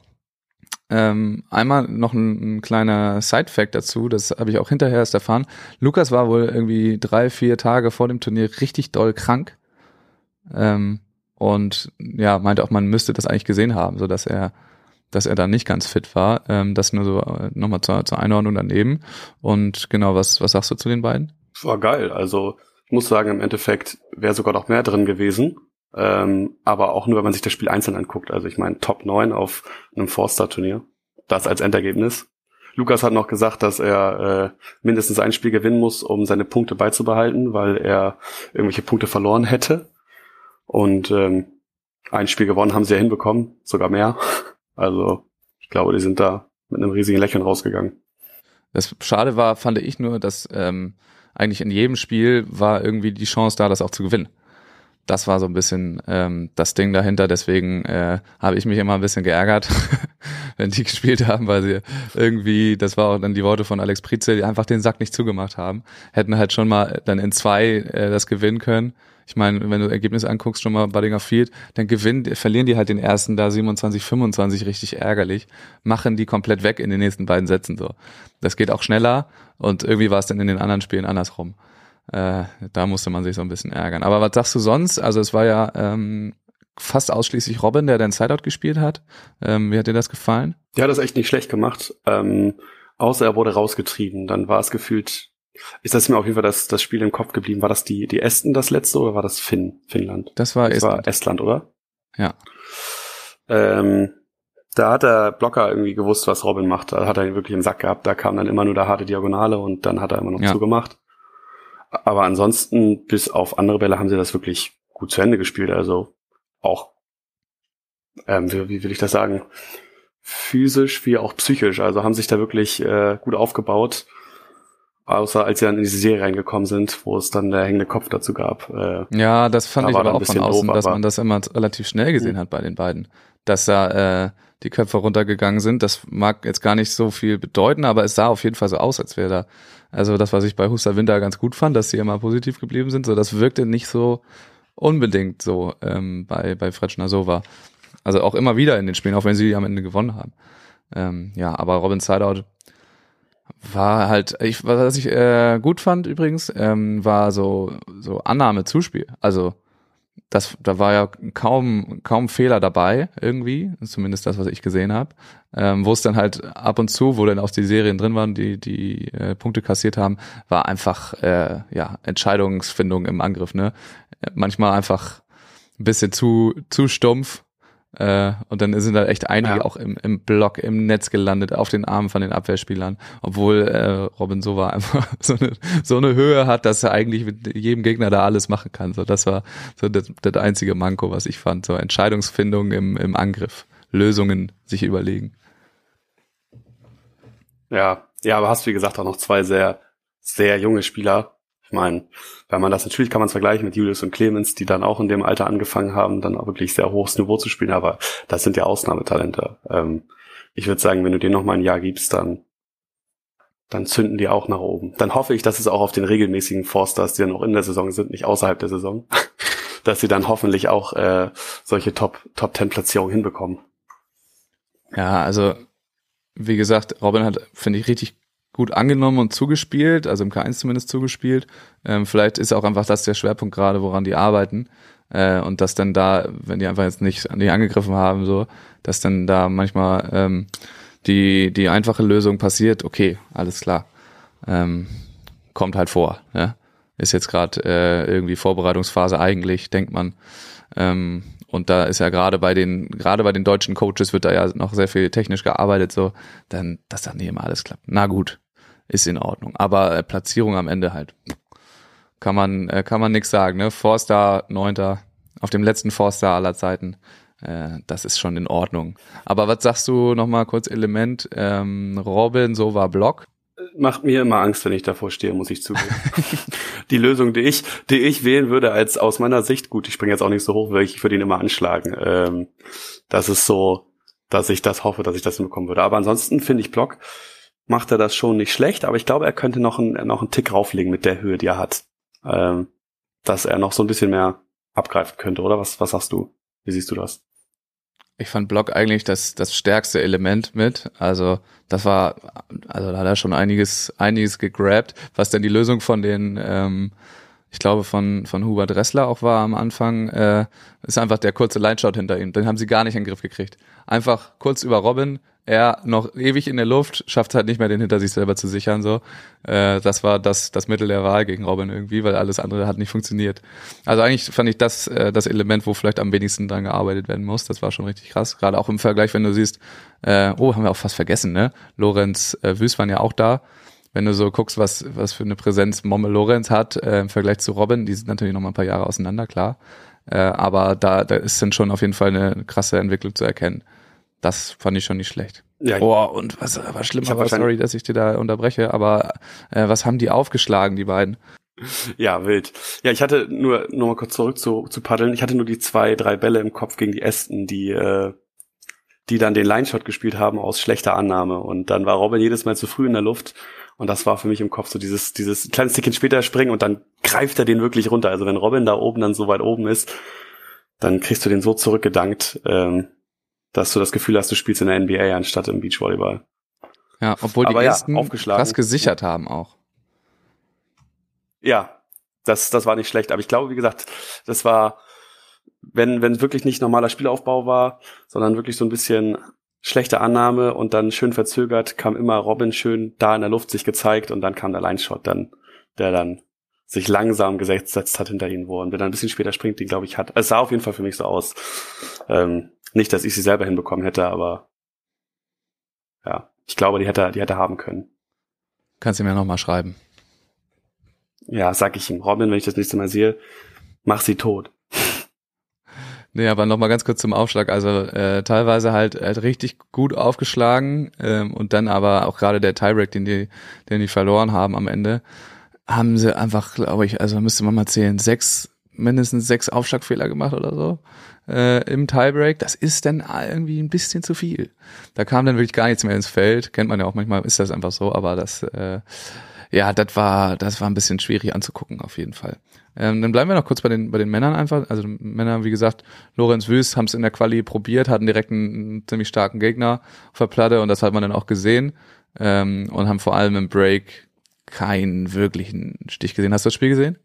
Ähm, einmal noch ein, ein kleiner Side-Fact dazu, das habe ich auch hinterher erst erfahren. Lukas war wohl irgendwie drei, vier Tage vor dem Turnier richtig doll krank. Ähm, und ja, meinte auch, man müsste das eigentlich gesehen haben, so dass er, dass er da nicht ganz fit war. Ähm, das nur so äh, nochmal zur, zur Einordnung daneben. Und genau, was, was sagst du zu den beiden?
War geil. Also ich muss sagen, im Endeffekt wäre sogar noch mehr drin gewesen. Ähm, aber auch nur, wenn man sich das Spiel einzeln anguckt. Also ich meine, Top 9 auf einem Forster-Turnier. Das als Endergebnis. Lukas hat noch gesagt, dass er äh, mindestens ein Spiel gewinnen muss, um seine Punkte beizubehalten, weil er irgendwelche Punkte verloren hätte. Und ähm, ein Spiel gewonnen haben sie ja hinbekommen, sogar mehr. Also ich glaube, die sind da mit einem riesigen Lächeln rausgegangen.
Das Schade war, fand ich nur, dass ähm, eigentlich in jedem Spiel war irgendwie die Chance da, das auch zu gewinnen. Das war so ein bisschen ähm, das Ding dahinter. Deswegen äh, habe ich mich immer ein bisschen geärgert, wenn die gespielt haben, weil sie irgendwie, das war auch dann die Worte von Alex Prizel, die einfach den Sack nicht zugemacht haben. Hätten halt schon mal dann in zwei äh, das gewinnen können. Ich meine, wenn du Ergebnis anguckst, schon mal Buddinger Field, dann gewinnen, verlieren die halt den ersten da 27, 25 richtig ärgerlich, machen die komplett weg in den nächsten beiden Sätzen so. Das geht auch schneller und irgendwie war es dann in den anderen Spielen andersrum. Äh, da musste man sich so ein bisschen ärgern. Aber was sagst du sonst? Also es war ja ähm, fast ausschließlich Robin, der dein Sideout gespielt hat. Ähm, wie hat dir das gefallen?
Der hat das echt nicht schlecht gemacht. Ähm, außer er wurde rausgetrieben. Dann war es gefühlt, ist das mir auf jeden Fall das, das Spiel im Kopf geblieben. War das die, die Esten das letzte oder war das Finn, Finnland?
Das war
das
Estland.
war Estland, oder?
Ja.
Ähm, da hat der Blocker irgendwie gewusst, was Robin macht. Da hat er ihn wirklich im Sack gehabt. Da kam dann immer nur der harte Diagonale und dann hat er immer noch
Ja.
zugemacht. Aber ansonsten, bis auf andere Bälle, haben sie das wirklich gut zu Ende gespielt. Also auch, ähm, wie, wie will ich das sagen, physisch wie auch psychisch. Also haben sich da wirklich äh, gut aufgebaut. Außer als sie dann in diese Serie reingekommen sind, wo es dann der hängende Kopf dazu gab. Äh,
Ja, das fand
Da
ich aber auch von außen,
doof,
dass man das immer relativ schnell gesehen hat bei den beiden. Dass da äh, die Köpfe runtergegangen sind, das mag jetzt gar nicht so viel bedeuten, aber es sah auf jeden Fall so aus, als wäre da. Also das, was ich bei Huster Winter ganz gut fand, dass sie immer positiv geblieben sind, so das wirkte nicht so unbedingt so ähm, bei, bei Fretschner Sova. Also auch immer wieder in den Spielen, auch wenn sie am Ende gewonnen haben. Ähm, ja, aber Robin Sideout war halt, ich, was ich äh, gut fand übrigens, ähm, war so, so Annahme-Zuspiel. Also das, da war ja kaum, kaum Fehler dabei irgendwie, zumindest das, was ich gesehen habe. Ähm, wo es dann halt ab und zu, wo dann auch die Serien drin waren, die die äh, Punkte kassiert haben, war einfach äh, ja Entscheidungsfindung im Angriff. Ne, Äh, manchmal einfach ein bisschen zu zu stumpf. Äh, und dann sind da echt einige
Ja.
auch im, im Block, im Netz gelandet, auf den Armen von den Abwehrspielern, obwohl äh, Robin Sova einfach so eine, so eine Höhe hat, dass er eigentlich mit jedem Gegner da alles machen kann. So, das war so das, das einzige Manko, was ich fand. So Entscheidungsfindung im, im Angriff, Lösungen sich überlegen.
Ja, ja, aber hast wie gesagt auch noch zwei sehr, sehr junge Spieler. Meine, wenn man das natürlich kann man es vergleichen mit Julius und Clemens, die dann auch in dem Alter angefangen haben, dann auch wirklich sehr hohes Niveau zu spielen, aber das sind ja Ausnahmetalente. Ähm, ich würde sagen, wenn du denen noch mal ein Jahr gibst, dann dann zünden die auch nach oben. Dann hoffe ich, dass es auch auf den regelmäßigen Forsters, die dann auch in der Saison sind, nicht außerhalb der Saison, dass sie dann hoffentlich auch äh, solche Top Top Ten Platzierungen hinbekommen.
Ja, also wie gesagt, Robin hat, finde ich, richtig gut angenommen und zugespielt, also im K1 zumindest zugespielt. Ähm, vielleicht ist auch einfach das der Schwerpunkt gerade, woran die arbeiten. Äh, und dass dann da, wenn die einfach jetzt nicht die angegriffen haben, so, dass dann da manchmal ähm, die, die einfache Lösung passiert, okay, alles klar. Ähm, kommt halt vor. Ja? Ist jetzt gerade äh, irgendwie Vorbereitungsphase eigentlich, denkt man. Ähm, und da ist ja gerade bei den, gerade bei den deutschen Coaches wird da ja noch sehr viel technisch gearbeitet, so, dann, dass dann nicht immer alles klappt. Na gut, ist in Ordnung. Aber äh, Platzierung am Ende halt. Kann man, äh, kann man nix sagen, ne? Forster, Neunter, auf dem letzten Forster aller Zeiten. Äh, das ist schon in Ordnung. Aber was sagst du nochmal kurz Element? Ähm, Robin, so war Block.
macht mir immer Angst, wenn ich davor stehe, muss ich zugeben. die Lösung, die ich, die ich wählen würde, als aus meiner Sicht, gut, ich springe jetzt auch nicht so hoch, weil ich würde ihn immer anschlagen. Ähm, das ist so, dass ich das hoffe, dass ich das hinbekommen würde. Aber ansonsten finde ich Block, macht er das schon nicht schlecht, aber ich glaube, er könnte noch einen, noch einen Tick rauflegen mit der Höhe, die er hat. Ähm, dass er noch so ein bisschen mehr abgreifen könnte, oder? Was, was sagst du? Wie siehst du das?
Ich fand Block eigentlich das, das stärkste Element mit. Also das war, also da hat er schon einiges, einiges gegrabt, was denn die Lösung von den, ähm, ich glaube von, von Hubert Dressler auch war am Anfang, äh, ist einfach der kurze Line-Shot hinter ihm. Den haben sie gar nicht in den Griff gekriegt. Einfach kurz über Robin, er noch ewig in der Luft, schafft halt nicht mehr den hinter sich selber zu sichern. So, äh, das war das das Mittel der Wahl gegen Robin irgendwie, weil alles andere hat nicht funktioniert. Also eigentlich fand ich das äh, das Element, wo vielleicht am wenigsten dran gearbeitet werden muss. Das war schon richtig krass. Gerade auch im Vergleich, wenn du siehst, äh, oh, haben wir auch fast vergessen, ne? Lorenz äh, Wüst waren ja auch da. Wenn du so guckst, was was für eine Präsenz Momme Lorenz hat äh, im Vergleich zu Robin, die sind natürlich noch mal ein paar Jahre auseinander, klar. Äh, aber da, da ist dann schon auf jeden Fall eine krasse Entwicklung zu erkennen. Das fand ich schon nicht schlecht.
Ja,
Oh, und was was schlimmer war, sorry, dass ich dir da unterbreche, aber äh, was haben die aufgeschlagen, die beiden?
Ja, wild. Ja, ich hatte nur, nur mal kurz zurück zu, zu paddeln. Ich hatte nur die zwei, drei Bälle im Kopf gegen die Ästen, die, äh, die dann den Line-Shot gespielt haben aus schlechter Annahme. Und dann war Robin jedes Mal zu früh in der Luft. Und das war für mich im Kopf so dieses, dieses kleines Stückchen später springen und dann greift er den wirklich runter. Also wenn Robin da oben dann so weit oben ist, dann kriegst du den so zurückgedankt, ähm, dass du das Gefühl hast, du spielst in der NBA anstatt im Beachvolleyball.
Ja, obwohl die
Aber ja,
ersten
aufgeschlagen.
krass gesichert haben auch.
Ja, das, das war nicht schlecht. Aber ich glaube, wie gesagt, das war, wenn, wenn wirklich nicht normaler Spielaufbau war, sondern wirklich so ein bisschen schlechte Annahme und dann schön verzögert, kam immer Robin schön da in der Luft sich gezeigt und dann kam der Line-Shot dann, der dann sich langsam gesetzt hat hinter ihnen, wo und wenn er ein bisschen später springt, den glaube ich hat. Es sah auf jeden Fall für mich so aus. Ähm, nicht, dass ich sie selber hinbekommen hätte, aber ja, ich glaube, die hätte, die hätte haben können.
Kannst du mir nochmal schreiben.
Ja, sag ich ihm. Robin, wenn ich das nächste Mal sehe, mach sie tot.
Nee, aber nochmal ganz kurz zum Aufschlag. Also äh, teilweise halt, halt richtig gut aufgeschlagen ähm, und dann aber auch gerade der Tiebreak, den die, den die verloren haben am Ende, haben sie einfach, glaube ich, also müsste man mal zählen, sechs, mindestens sechs Aufschlagfehler gemacht oder so äh, im Tiebreak. Das ist dann irgendwie ein bisschen zu viel. Da kam dann wirklich gar nichts mehr ins Feld. Kennt man ja auch manchmal, ist das einfach so, aber das äh, ja, das war, das war ein bisschen schwierig anzugucken, auf jeden Fall. Ähm, dann bleiben wir noch kurz bei den, bei den Männern einfach. Also Männer, wie gesagt, Lorenz Wüst haben es in der Quali probiert, hatten direkt einen, einen ziemlich starken Gegner auf der Platte und das hat man dann auch gesehen. Ähm, und haben vor allem im Break keinen wirklichen Stich gesehen. Hast du das Spiel gesehen?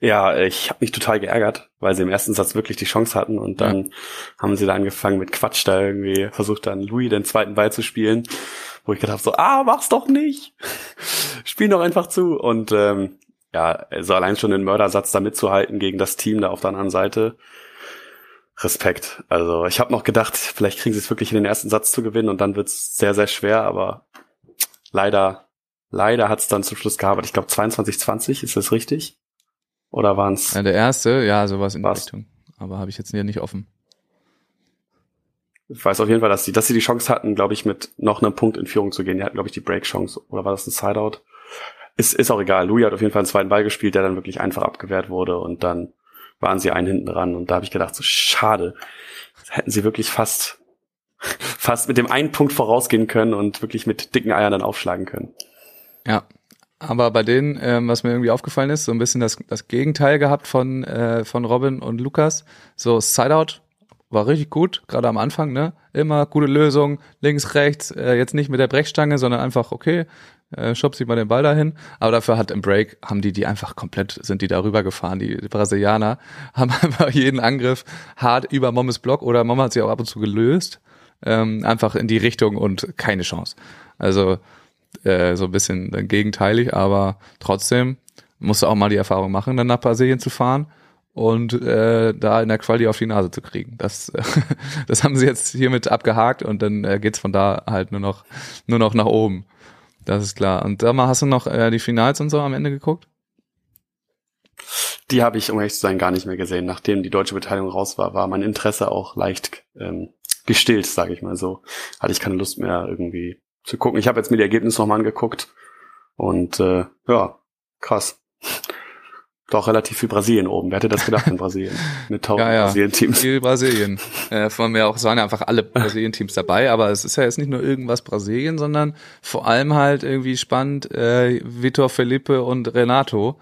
Ja, ich habe mich total geärgert, weil sie im ersten Satz wirklich die Chance hatten und dann ja. haben sie da angefangen mit Quatsch da irgendwie versucht dann Louis den zweiten Ball zu spielen, wo ich gedacht habe so, ah, mach's doch nicht, spiel doch einfach zu und ähm, ja, also allein schon den Mördersatz da mitzuhalten gegen das Team da auf der anderen Seite, Respekt. Also ich habe noch gedacht, vielleicht kriegen sie es wirklich in den ersten Satz zu gewinnen und dann wird's sehr, sehr schwer, aber leider, leider hat's dann zum Schluss gehabt. Ich glaube 22-20, ist das richtig? Oder waren's?
Ja, der erste, ja, sowas in die Richtung. Aber habe ich jetzt hier nicht offen.
Ich weiß auf jeden Fall, dass sie, dass sie die Chance hatten, glaube ich, mit noch einem Punkt in Führung zu gehen. Die hatten, glaube ich, die Break-Chance. Oder war das ein Sideout? Ist, ist auch egal. Louis hat auf jeden Fall einen zweiten Ball gespielt, der dann wirklich einfach abgewehrt wurde und dann waren sie einen hinten dran. Und da habe ich gedacht, so schade. Hätten sie wirklich fast, fast mit dem einen Punkt vorausgehen können und wirklich mit dicken Eiern dann aufschlagen können.
Ja, aber bei denen, ähm, was mir irgendwie aufgefallen ist, so ein bisschen das, das Gegenteil gehabt von, äh, von Robin und Lukas. So Sideout war richtig gut, gerade am Anfang, ne? Immer gute Lösung, links, rechts, äh, jetzt nicht mit der Brechstange, sondern einfach, okay, äh, schubst sich mal den Ball dahin. Aber dafür hat im Break, haben die die einfach komplett, sind die darüber gefahren. Die, die Brasilianer haben einfach jeden Angriff hart über Mommes Block oder Mom hat sie auch ab und zu gelöst. Ähm, einfach in die Richtung und keine Chance. Also äh, so ein bisschen gegenteilig, aber trotzdem musst du auch mal die Erfahrung machen, dann nach Brasilien zu fahren und äh, da in der Quali auf die Nase zu kriegen. Das, das haben sie jetzt hiermit abgehakt und dann äh, geht's von da halt nur noch nur noch nach oben. Das ist klar. Und sag mal, hast du noch äh, die Finals und so am Ende geguckt?
Die habe ich, um ehrlich zu sein, gar nicht mehr gesehen. Nachdem die deutsche Beteiligung raus war, war mein Interesse auch leicht ähm, gestillt, sage ich mal so. Hatte ich keine Lust mehr irgendwie zu gucken. Ich habe jetzt mir die Ergebnisse nochmal angeguckt und äh, ja, krass. Doch relativ viel Brasilien oben. Wer hätte das gedacht in Brasilien?
Mit tausend ja, ja. Brasilien-Teams. Viel Brasilien. Äh, von mir auch, es waren ja einfach alle Brasilien-Teams dabei, aber es ist ja jetzt nicht nur irgendwas Brasilien, sondern vor allem halt irgendwie spannend äh, Vitor Felipe und Renato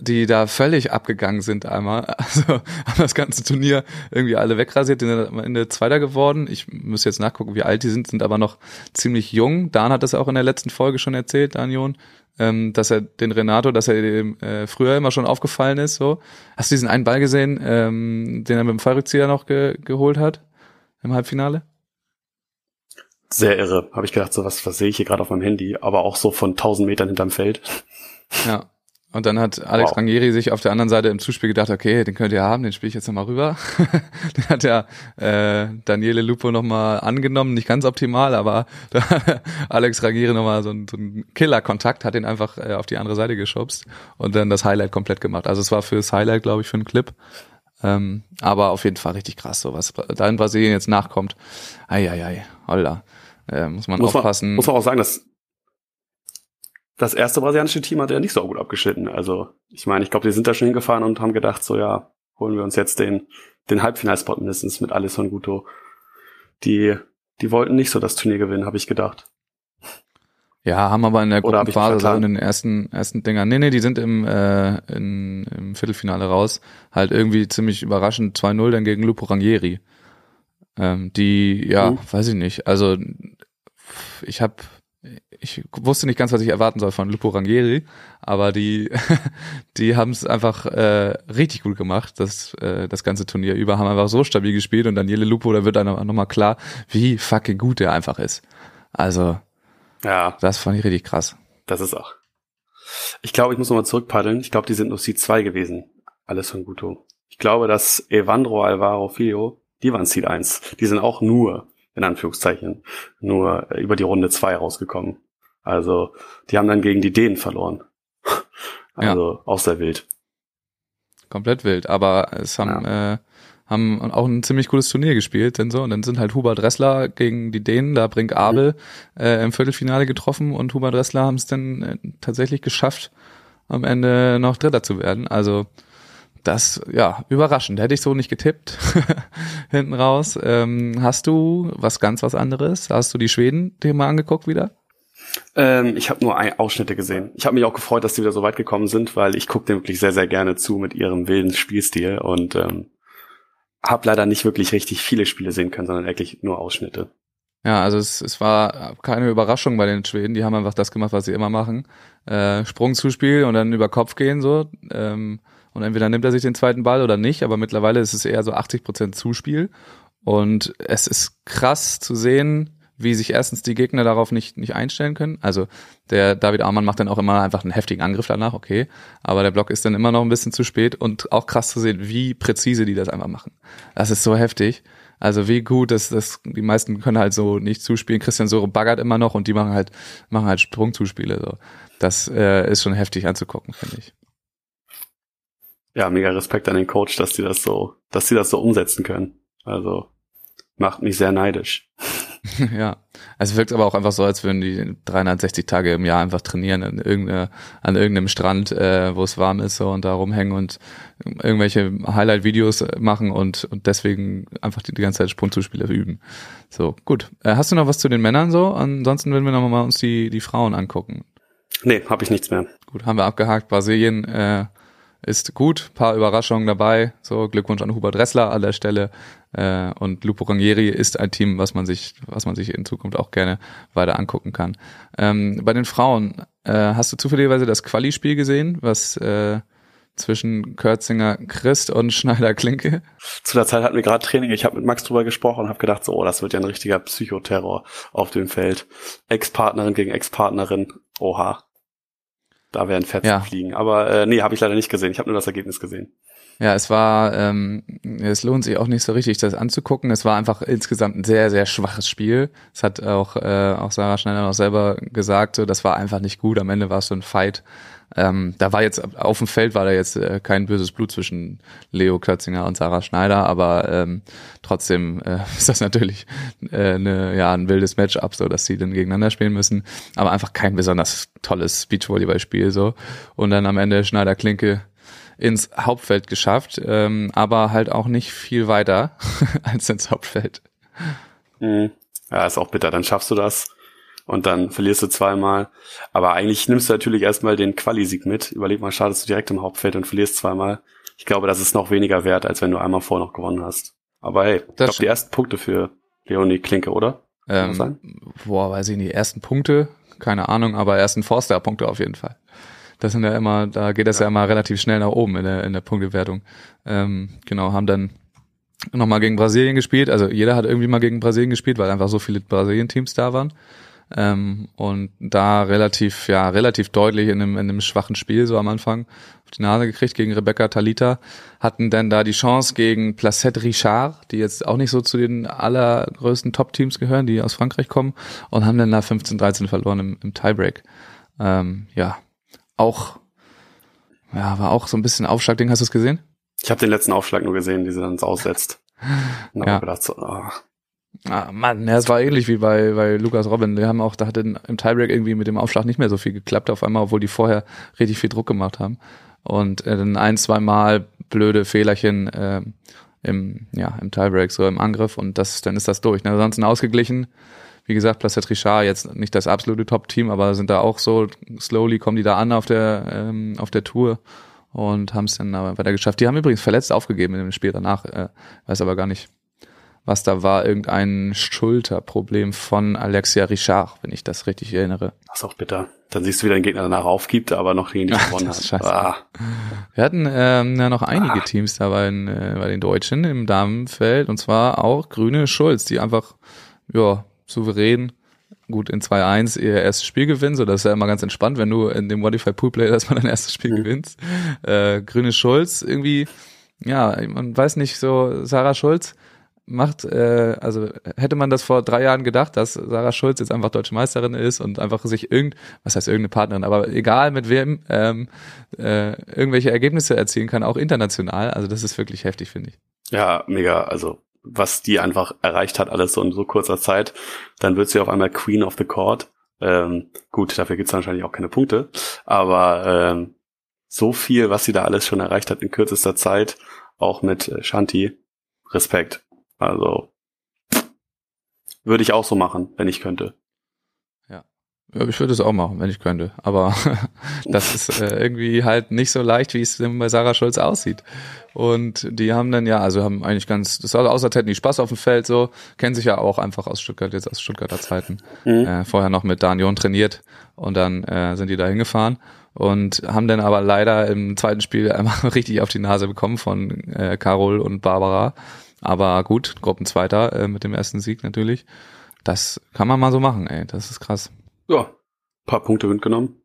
die da völlig abgegangen sind einmal. Also haben das ganze Turnier irgendwie alle wegrasiert, sind am Ende Zweiter geworden. Ich muss jetzt nachgucken, wie alt die sind, sind aber noch ziemlich jung. Dan hat das auch in der letzten Folge schon erzählt, Danion, ähm, dass er den Renato, dass er dem äh, früher immer schon aufgefallen ist. So, Hast du diesen einen Ball gesehen, ähm, den er mit dem Fallrückzieher noch ge geholt hat im Halbfinale?
Sehr irre, habe ich gedacht, so was, was sehe ich hier gerade auf meinem Handy, aber auch so von 1000 Metern hinterm Feld.
Ja, und dann hat Alex wow. Ranieri sich auf der anderen Seite im Zuspiel gedacht, okay, den könnt ihr haben, den spiele ich jetzt nochmal rüber. den hat ja äh, Daniele Lupo nochmal angenommen, nicht ganz optimal, aber da Alex Ranieri nochmal so, so einen Killer-Kontakt, hat ihn einfach äh, auf die andere Seite geschubst und dann das Highlight komplett gemacht. Also es war fürs Highlight, glaube ich, für einen Clip. Ähm, aber auf jeden Fall richtig krass, so was da in Brasilien jetzt nachkommt. Eieiei, holla. Äh, muss man muss aufpassen.
Man, muss man auch sagen, dass das erste brasilianische Team hat ja nicht so gut abgeschnitten. Also ich meine, ich glaube, die sind da schon hingefahren und haben gedacht, so ja, holen wir uns jetzt den, den Halbfinalspot mindestens mit Alisson Guto. Die, die wollten nicht so das Turnier gewinnen, habe ich gedacht.
Ja, haben aber in der Gruppenphase so in den ersten ersten Dingern. Nee, nee, die sind im äh, in, im Viertelfinale raus. Halt irgendwie ziemlich überraschend 2-0 dann gegen Lupo Rangieri. Ähm, die ja,
Mhm.
weiß ich nicht. Also ich habe ich wusste nicht ganz, was ich erwarten soll von Lupo Rangieri, aber die die haben es einfach äh, richtig gut gemacht, das äh, das ganze Turnier über, haben einfach so stabil gespielt und Daniele Lupo, da wird dann nochmal klar, wie fucking gut der einfach ist. Also,
Ja,
das fand ich richtig krass.
das ist auch. Ich glaube, ich muss nochmal zurückpaddeln. Ich glaube, die sind nur Seed 2 gewesen. Alles von Guto. Ich glaube, dass Evandro Alvaro Filho, die waren Seed 1. Die sind auch nur, in Anführungszeichen, nur äh, über die Runde 2 rausgekommen. Also, die haben dann gegen die Dänen verloren. Also, auch sehr wild.
komplett wild, aber es haben, äh, haben auch ein ziemlich cooles Turnier gespielt, denn so, und dann sind halt Hubert Dressler gegen die Dänen, da Brink Abel äh, im Viertelfinale getroffen und Hubert Dressler haben es dann äh, tatsächlich geschafft, am Ende noch Dritter zu werden. Also das, ja, überraschend. Hätte ich so nicht getippt. Hinten raus. Ähm, hast du was ganz was anderes? Hast du die Schweden dir mal angeguckt wieder?
Ähm, ich habe nur ein Ausschnitte gesehen. Ich habe mich auch gefreut, dass die wieder so weit gekommen sind, weil ich gucke dem wirklich sehr, sehr gerne zu mit ihrem wilden Spielstil und ähm, habe leider nicht wirklich richtig viele Spiele sehen können, sondern wirklich nur Ausschnitte.
Ja, also es, es war keine Überraschung bei den Schweden. Die haben einfach das gemacht, was sie immer machen. Äh, Sprungzuspiel und dann über Kopf gehen so. Ähm, und entweder nimmt er sich den zweiten Ball oder nicht, aber mittlerweile ist es eher so 80 Prozent Zuspiel. Und es ist krass zu sehen, wie sich erstens die Gegner darauf nicht, nicht einstellen können. Also der David Armann macht dann auch immer einfach einen heftigen Angriff danach, okay. Aber der Block ist dann immer noch ein bisschen zu spät und auch krass zu sehen, wie präzise die das einfach machen. Das ist so heftig. Also wie gut, dass das die meisten können halt so nicht zuspielen. Christian Sore baggert immer noch und die machen halt machen halt Sprungzuspiele. So, das äh, ist schon heftig anzugucken, finde ich.
Ja, mega Respekt an den Coach, dass die das so, dass die das so umsetzen können. Also macht mich sehr neidisch.
ja, es wirkt aber auch einfach so, als würden die 360 Tage im Jahr einfach trainieren an, irgendeine, an irgendeinem Strand, äh, wo es warm ist so und da rumhängen und irgendwelche Highlight-Videos machen und, und deswegen einfach die, die ganze Zeit Sprungzuspiele üben. So, gut. Äh, hast du noch was zu den Männern so? Ansonsten würden wir noch mal uns die, die Frauen angucken.
Nee, habe ich nichts mehr.
Gut, haben wir abgehakt. Brasilien äh, ist gut, paar Überraschungen dabei. So Glückwunsch an Hubert Dressler an der Stelle. Äh, und Lupo Rangieri ist ein Team, was man sich, was man sich in Zukunft auch gerne weiter angucken kann. Ähm, bei den Frauen äh, hast du zufälligerweise das Quali-Spiel gesehen, was äh, zwischen Kürzinger Christ und Schneider Klinke?
Zu der Zeit hatten wir gerade Training. Ich habe mit Max drüber gesprochen und habe gedacht, so, oh, das wird ja ein richtiger Psychoterror auf dem Feld. Ex-Partnerin gegen Ex-Partnerin. Oha. Da werden Fetzen
Ja.
fliegen. Aber äh, nee, habe ich leider nicht gesehen. Ich habe nur das Ergebnis gesehen.
Ja, es war, ähm, es lohnt sich auch nicht so richtig, das anzugucken. Es war einfach insgesamt ein sehr, sehr schwaches Spiel. Es hat auch, äh, auch Sarah Schneider noch selber gesagt, so, das war einfach nicht gut. Am Ende war es so ein Fight. Ähm, da war jetzt, auf dem Feld war da jetzt äh, kein böses Blut zwischen Leo Klötzinger und Sarah Schneider, aber ähm, trotzdem äh, ist das natürlich äh, ne, ja, ein wildes Matchup, so dass sie dann gegeneinander spielen müssen. Aber einfach kein besonders tolles Beachvolleyballspiel so. Und dann am Ende Schneider Klinke ins Hauptfeld geschafft, ähm, aber halt auch nicht viel weiter als ins Hauptfeld.
Mhm. Ja, ist auch bitter. Dann schaffst du das und dann verlierst du zweimal. Aber eigentlich nimmst du natürlich erstmal den Quali-Sieg mit. Überleg mal, startest du direkt im Hauptfeld und verlierst zweimal. Ich glaube, das ist noch weniger wert, als wenn du einmal vorher noch gewonnen hast. Aber hey, ich glaube, die ersten Punkte für Leonie Klinke, oder? Das?
Ähm, boah, weiß ich nicht, ersten Punkte, keine Ahnung, aber ersten Forster-Punkte auf jeden Fall. Das sind ja immer, da geht das ja, immer relativ schnell nach oben in der, in der Punktewertung. Ähm, genau, haben dann nochmal gegen Brasilien gespielt. Also jeder hat irgendwie mal gegen Brasilien gespielt, weil einfach so viele Brasilien-Teams da waren. Ähm, und da relativ, ja, relativ deutlich in einem, in einem schwachen Spiel so am Anfang auf die Nase gekriegt gegen Rebecca Talita, hatten dann da die Chance gegen Placette Richard, die jetzt auch nicht so zu den allergrößten Top-Teams gehören, die aus Frankreich kommen, und haben dann da 15-13 verloren im, im Tiebreak. Ähm, ja, auch, ja, war auch so ein bisschen Aufschlagding, hast du es gesehen?
Ich habe den letzten Aufschlag nur gesehen, die sie dann aussetzt. Und
Ja.
ja. gedacht so, ah,
Ah, Mann, ja, es war ähnlich wie bei, bei Lukas Robin. Wir haben auch, da hat im Tiebreak irgendwie mit dem Aufschlag nicht mehr so viel geklappt auf einmal, obwohl die vorher richtig viel Druck gemacht haben. Und äh, dann ein, zwei Mal blöde Fehlerchen äh, im, ja, im Tiebreak, so im Angriff und das, dann ist das durch. Ne? Ansonsten ausgeglichen. Wie gesagt, Placet Richard jetzt nicht das absolute Top-Team, aber sind da auch so, slowly kommen die da an auf der, ähm, auf der Tour und haben es dann aber weiter geschafft. Die haben übrigens verletzt aufgegeben in dem Spiel danach, äh, weiß aber gar nicht, was da war. Irgendein Schulterproblem von Alexia Richard, wenn ich das richtig erinnere.
Das ist auch bitter. Dann siehst du, wie dein Gegner danach aufgibt, aber noch gegen dich gewonnen hat.
scheiße.
Ah,
Wir hatten ähm, ja noch einige Teams da bei den, äh, bei den Deutschen im Damenfeld und zwar auch Grüne Schulz, die einfach ja souverän gut in 2-1 ihr erstes Spiel gewinnen, so das ist ja immer ganz entspannt, wenn du in dem Modify Pool Play dass man dein erstes Spiel
Mhm.
gewinnst. Äh, Grüne Schulz irgendwie, ja, man weiß nicht so, Sarah Schulz macht, äh, also hätte man das vor drei Jahren gedacht, dass Sarah Schulz jetzt einfach deutsche Meisterin ist und einfach sich irgend, was heißt irgendeine Partnerin, aber egal mit wem, ähm, äh, irgendwelche Ergebnisse erzielen kann, auch international. Also das ist wirklich heftig, finde ich.
ja, mega. Also, was die einfach erreicht hat, alles so in so kurzer Zeit, dann wird sie auf einmal Queen of the Court. Ähm, gut, dafür gibt's wahrscheinlich auch keine Punkte, aber ähm, so viel, was sie da alles schon erreicht hat in kürzester Zeit, auch mit äh, Shanti, Respekt. Also würde ich auch so machen, wenn ich könnte.
Ja, ich würde es auch machen, wenn ich könnte. Aber das ist äh, irgendwie halt nicht so leicht, wie es bei Sarah Schulz aussieht. Und die haben dann ja, also haben eigentlich ganz, das sah aus, als hätten die Spaß auf dem Feld so, kennen sich ja auch einfach aus Stuttgart, jetzt aus Stuttgarter Zeiten.
Mhm.
Äh, vorher noch mit Danion trainiert und dann äh, sind die da hingefahren und haben dann aber leider im zweiten Spiel einmal richtig auf die Nase bekommen von äh, Carol und Barbara. Aber gut, Gruppenzweiter äh, mit dem ersten Sieg natürlich. Das kann man mal so machen, ey. Das ist krass.
Ja, paar Punkte mitgenommen.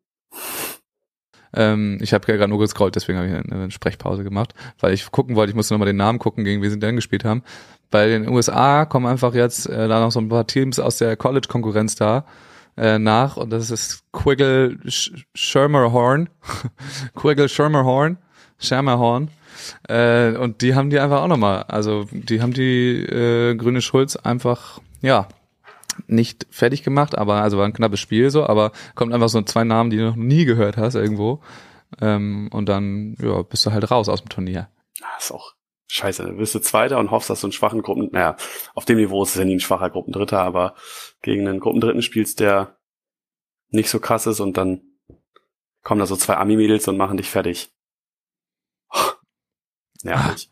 Ähm, ich habe gerade nur gescrollt, deswegen habe ich eine, Sprechpause gemacht, weil ich gucken wollte, ich musste nochmal den Namen gucken, gegen wen sie denn gespielt haben. Bei den USA kommen einfach jetzt äh, da noch so ein paar Teams aus der College-Konkurrenz da äh, nach und das ist Quiggle Sch Schermerhorn, Quiggle Schermerhorn, Schermerhorn äh, und die haben die einfach auch nochmal, also die haben die äh, Grüne Schulz einfach, ja, nicht fertig gemacht, aber also war ein knappes Spiel so, aber kommt einfach so zwei Namen, die du noch nie gehört hast irgendwo. Ähm, und dann ja, bist du halt raus aus dem Turnier.
Das ist auch scheiße. Du bist du Zweiter und hoffst, dass du einen schwachen Gruppen, naja, auf dem Niveau ist es ja nie ein schwacher Gruppendritter, aber gegen einen Gruppendritten spielst, der nicht so krass ist und dann kommen da so zwei Ami-Mädels und machen dich fertig. Nervig.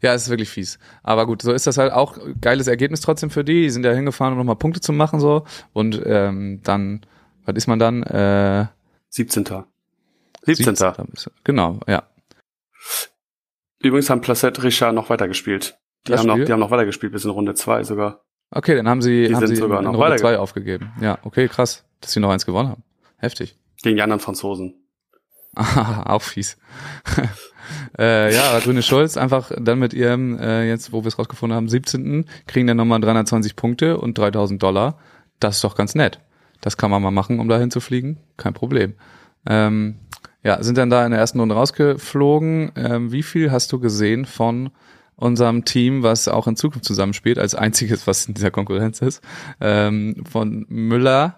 Ja, es ist wirklich fies. Aber gut, so ist das halt auch geiles Ergebnis trotzdem für die. Die sind ja hingefahren, um nochmal Punkte zu machen so. Und ähm, dann, was ist man dann? Äh,
17. 17.
17. Genau, ja.
Übrigens haben Placette Richard noch weitergespielt. Die
Das
haben, noch, die haben noch weitergespielt bis in Runde zwei sogar.
Okay, dann haben sie,
Die
haben
sind
sie
sogar
in
noch
Runde
weiterge-
zwei aufgegeben. Ja, okay, krass, dass sie noch eins gewonnen haben. Heftig.
Gegen die anderen Franzosen.
Auch fies. äh, ja, Grüne Schulz einfach dann mit ihrem, äh, jetzt wo wir es rausgefunden haben, 17. kriegen dann nochmal 320 Punkte und 3000 Dollar. Das ist doch ganz nett. Das kann man mal machen, um dahin zu fliegen. Kein Problem. Ähm, ja, sind dann da in der ersten Runde rausgeflogen. Ähm, wie viel hast du gesehen von unserem Team, was auch in Zukunft zusammenspielt, als einziges, was in dieser Konkurrenz ist, ähm, von Müller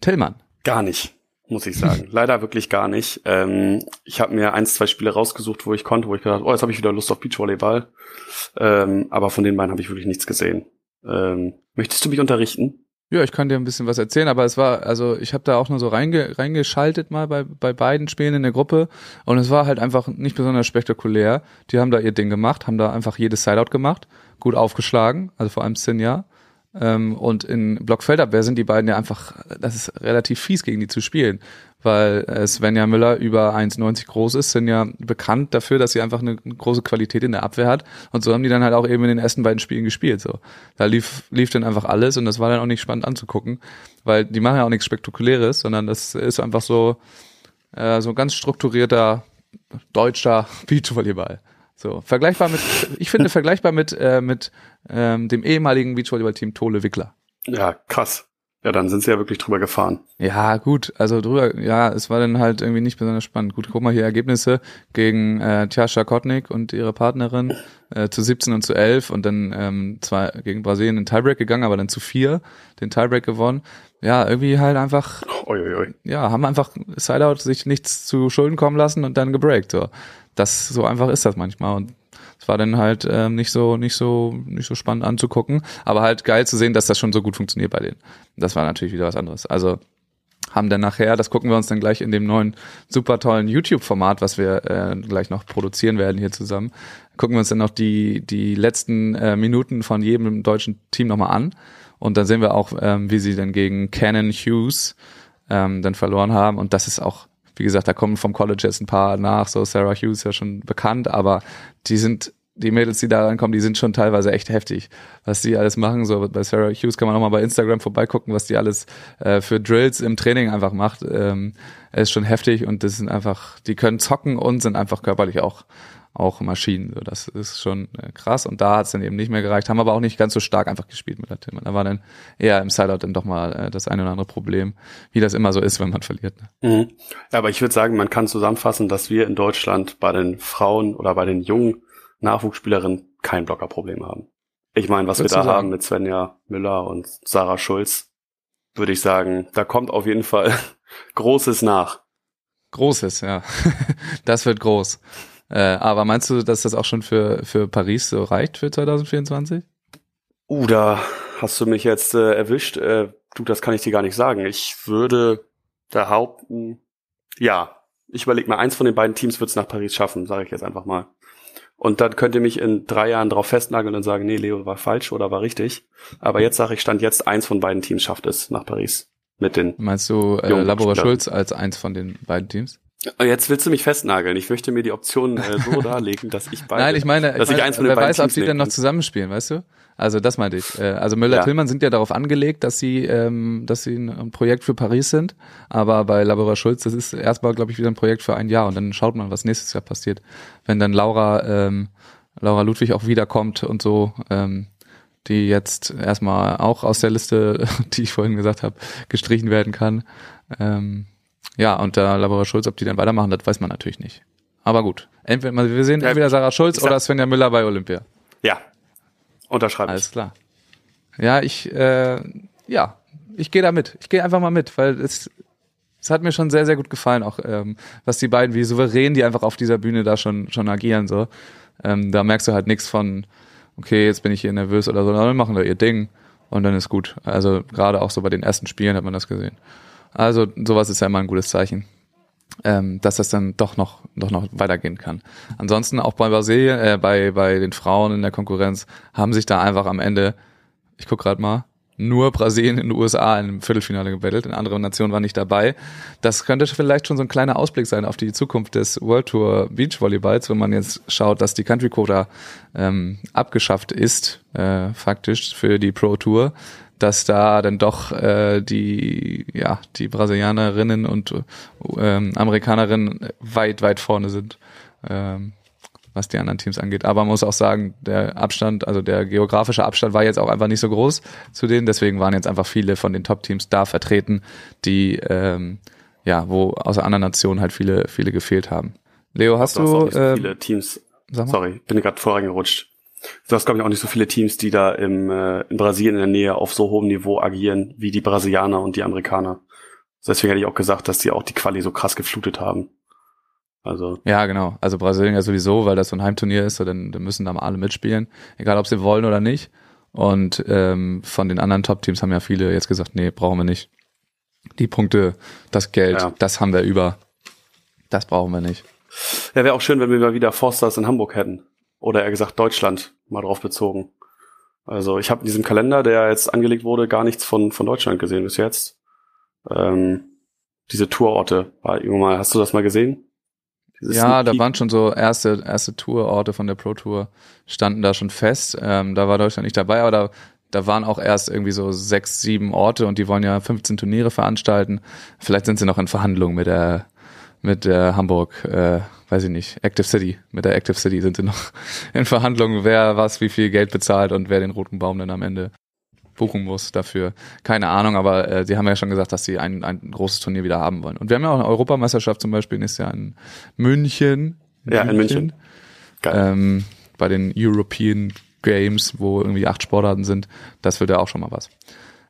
Tillmann?
Gar nicht, muss ich sagen. Leider wirklich gar nicht. Ähm, ich habe mir eins, zwei Spiele rausgesucht, wo ich konnte, wo ich gedacht, oh, jetzt habe ich wieder Lust auf Beachvolleyball. Ähm, aber von den beiden habe ich wirklich nichts gesehen. Ähm, möchtest du mich unterrichten?
Ja, ich kann dir ein bisschen was erzählen, aber es war, also ich habe da auch nur so reinge, reingeschaltet mal bei, bei beiden Spielen in der Gruppe und es war halt einfach nicht besonders spektakulär. Die haben da ihr Ding gemacht, haben da einfach jedes Sideout gemacht, gut aufgeschlagen, also vor allem Sinja. Ähm, und in Blockfeldabwehr sind die beiden ja einfach, das ist relativ fies gegen die zu spielen, weil äh, Svenja Müller über 1,90 groß ist, sind ja bekannt dafür, dass sie einfach eine große Qualität in der Abwehr hat und so haben die dann halt auch eben in den ersten beiden Spielen gespielt, so. Da lief, lief dann einfach alles und das war dann auch nicht spannend anzugucken, weil die machen ja auch nichts Spektakuläres, sondern das ist einfach so, äh, so ganz strukturierter deutscher Beachvolleyball. So, vergleichbar mit, ich finde vergleichbar mit, äh, mit ähm, dem ehemaligen Beachvolleyball-Team Tole Wickler.
Ja, krass. Ja, dann sind sie ja wirklich drüber gefahren.
Ja, gut, also drüber, ja, es war dann halt irgendwie nicht besonders spannend. Gut, guck mal hier Ergebnisse gegen äh, Tjascha Kotnik und ihre Partnerin äh, zu 17 und zu 11 und dann ähm, zwei gegen Brasilien in Tiebreak gegangen, aber dann zu vier den Tiebreak gewonnen. Ja, irgendwie halt einfach,
Uiuiui.
ja, haben einfach Sideout sich nichts zu Schulden kommen lassen und dann gebreakt. So. Das, so einfach ist das manchmal und es war dann halt ähm, nicht so nicht so nicht so spannend anzugucken, aber halt geil zu sehen, dass das schon so gut funktioniert bei denen. Das war natürlich wieder was anderes. Also haben dann nachher, das gucken wir uns dann gleich in dem neuen super tollen YouTube-Format, was wir äh, gleich noch produzieren werden hier zusammen, gucken wir uns dann noch die die letzten äh, Minuten von jedem deutschen Team nochmal an und dann sehen wir auch, ähm, wie sie dann gegen Canon Hughes ähm, dann verloren haben und das ist auch wie gesagt, da kommen vom College jetzt ein paar nach, so Sarah Hughes ja schon bekannt, aber die sind, die Mädels, die da reinkommen, die sind schon teilweise echt heftig, was die alles machen. So bei Sarah Hughes kann man auch mal bei Instagram vorbeigucken, was die alles äh, für Drills im Training einfach macht. Ähm, ist schon heftig und das sind einfach, die können zocken und sind einfach körperlich auch auch Maschinen. So, das ist schon äh, krass. Und da hat es dann eben nicht mehr gereicht, haben aber auch nicht ganz so stark einfach gespielt mit der Tillmann. Da war dann eher im Sideout dann doch mal äh, das eine oder andere Problem, wie das immer so ist, wenn man verliert. Ne?
Mhm. Ja, aber ich würde sagen, man kann zusammenfassen, dass wir in Deutschland bei den Frauen oder bei den jungen Nachwuchsspielerinnen kein Blockerproblem haben. Ich meine, was
Würdest
wir da
sagen?
haben mit Svenja Müller und Sarah Schulz, würde ich sagen, da kommt auf jeden Fall Großes nach.
Großes, ja. das wird groß. Äh, aber meinst du, dass das auch schon für, für Paris so reicht für 2024?
Uh, da hast du mich jetzt äh, erwischt. Äh, du, das kann ich dir gar nicht sagen. Ich würde behaupten, ja, ich überlege mal, eins von den beiden Teams wird es nach Paris schaffen, sage ich jetzt einfach mal. Und dann könnt ihr mich in drei Jahren drauf festnageln und sagen, nee, Leo war falsch oder war richtig. Aber jetzt sage ich, stand jetzt, eins von beiden Teams schafft es nach Paris. Mit den.
Meinst du äh, Labora. Schulz als eins von den beiden Teams?
Oh, Jetzt willst du mich festnageln. Ich möchte mir die Optionen äh, so darlegen, dass ich beide.
Nein, ich meine,
dass
ich
ich
meine
eins von den
wer weiß, ob
Teams
sie
nehmen
dann noch zusammenspielen, weißt du? Also das meinte ich. Äh, Also Müller-Tillmann sind ja darauf angelegt, dass sie, ähm, dass sie ein ein Projekt für Paris sind. Aber bei Labora Schulz, das ist erstmal, glaube ich, wieder ein Projekt für ein Jahr und dann schaut man, was nächstes Jahr passiert. Wenn dann Laura, ähm, Laura Ludwig auch wiederkommt und so, ähm, die jetzt erstmal auch aus der Liste, die ich vorhin gesagt habe, gestrichen werden kann. Ähm, ja, und da Labora Schulz, ob die dann weitermachen, das weiß man natürlich nicht. Aber gut. Entweder, wir sehen entweder Sarah Schulz
sag-
oder Svenja Müller bei Olympia.
Ja. Unterschreibe ich.
Alles klar. Ja, ich, äh, ja, ich gehe da mit. Ich gehe einfach mal mit, weil es, es hat mir schon sehr, sehr gut gefallen, auch ähm, was die beiden, wie souverän die einfach auf dieser Bühne da schon, schon agieren. so. Ähm, da merkst du halt nichts von, okay, jetzt bin ich hier nervös oder so, dann machen da ihr Ding und dann ist gut. Also gerade auch so bei den ersten Spielen hat man das gesehen. Also sowas ist ja immer ein gutes Zeichen ähm, dass das dann doch noch, doch noch weitergehen kann. Ansonsten auch bei Brasilien, äh, bei, bei den Frauen in der Konkurrenz haben sich da einfach am Ende, ich guck gerade mal, nur Brasilien in den USA im Viertelfinale gebettelt, in anderen Nationen waren nicht dabei. Das könnte vielleicht schon so ein kleiner Ausblick sein auf die Zukunft des World Tour Beachvolleyballs, wenn man jetzt schaut, dass die Country Quota ähm, abgeschafft ist, äh, faktisch für die Pro Tour, dass da dann doch äh, die ja die Brasilianerinnen und ähm, Amerikanerinnen weit weit vorne sind, ähm, was die anderen Teams angeht. Aber man muss auch sagen, der Abstand, also der geografische Abstand war jetzt auch einfach nicht so groß zu denen. Deswegen waren jetzt einfach viele von den Top-Teams da vertreten, die ähm, ja wo aus anderen Nationen halt viele viele gefehlt haben. Leo, hast
auch
du äh,
viele Teams. Sorry, bin gerade vorangerutscht. Du hast, glaube ich, auch nicht so viele Teams, die da im, äh, in Brasilien in der Nähe auf so hohem Niveau agieren wie die Brasilianer und die Amerikaner. Deswegen hätte ich auch gesagt, dass die auch die Quali so krass geflutet haben. Also,
Ja, genau. Also Brasilien ja sowieso, weil das so ein Heimturnier ist, so dann, dann müssen da mal alle mitspielen, egal ob sie wollen oder nicht. Und ähm, von den anderen Top-Teams haben ja viele jetzt gesagt, nee, brauchen wir nicht. Die Punkte, das Geld,
Ja.
das haben wir über. Das brauchen wir nicht.
ja, wäre auch schön, wenn wir mal wieder Forsters in Hamburg hätten. Oder eher gesagt Deutschland mal drauf bezogen. Also ich habe in diesem Kalender, der jetzt angelegt wurde, gar nichts von, von Deutschland gesehen bis jetzt. Ähm, diese Tourorte, war irgendwann mal, hast du das mal gesehen? Dieses
Ja, da waren schon so erste, erste Tourorte von der Pro Tour, standen da schon fest. Ähm, da war Deutschland nicht dabei, aber da, da waren auch erst irgendwie so sechs, sieben Orte und die wollen ja 15 Turniere veranstalten. Vielleicht sind sie noch in Verhandlungen mit der, mit der Hamburg, äh, weiß ich nicht, Active City. Mit der Active City sind sie noch in Verhandlungen, wer was, wie viel Geld bezahlt und wer den roten Baum dann am Ende buchen muss dafür. Keine Ahnung, aber äh, sie haben ja schon gesagt, dass sie ein, ein großes Turnier wieder haben wollen. Und wir haben ja auch eine Europameisterschaft zum Beispiel nächstes Jahr in München.
Ja, in München.
Geil. Ähm, bei den European Games, wo irgendwie acht Sportarten sind. Das wird ja auch schon mal was.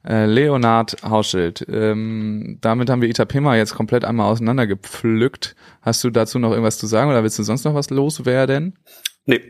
Äh, Leonard Hauschild, ähm, damit haben wir Itapema jetzt komplett einmal auseinandergepflückt. Hast du dazu noch irgendwas zu sagen oder willst du sonst noch was loswerden?
Nee,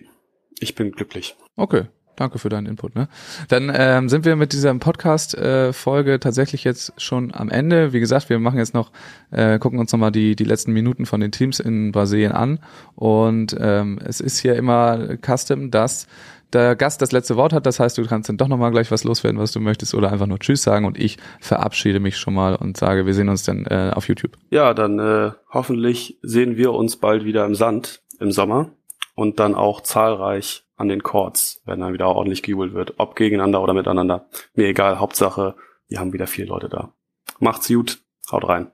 ich bin glücklich.
Okay, danke für deinen Input. Ne? Dann ähm, sind wir mit dieser Podcast-Folge äh, tatsächlich jetzt schon am Ende. Wie gesagt, wir machen jetzt noch, äh, gucken uns nochmal die, die letzten Minuten von den Teams in Brasilien an. Und ähm, es ist hier immer Custom, dass der Gast das letzte Wort hat. Das heißt, du kannst dann doch nochmal gleich was loswerden, was du möchtest, oder einfach nur Tschüss sagen. Und ich verabschiede mich schon mal und sage, wir sehen uns dann äh, auf YouTube.
Ja, dann äh, hoffentlich sehen wir uns bald wieder im Sand im Sommer und dann auch zahlreich an den Courts, wenn dann wieder ordentlich gejubelt wird, ob gegeneinander oder miteinander. Mir egal, Hauptsache, wir haben wieder vier Leute da. Macht's gut, haut rein.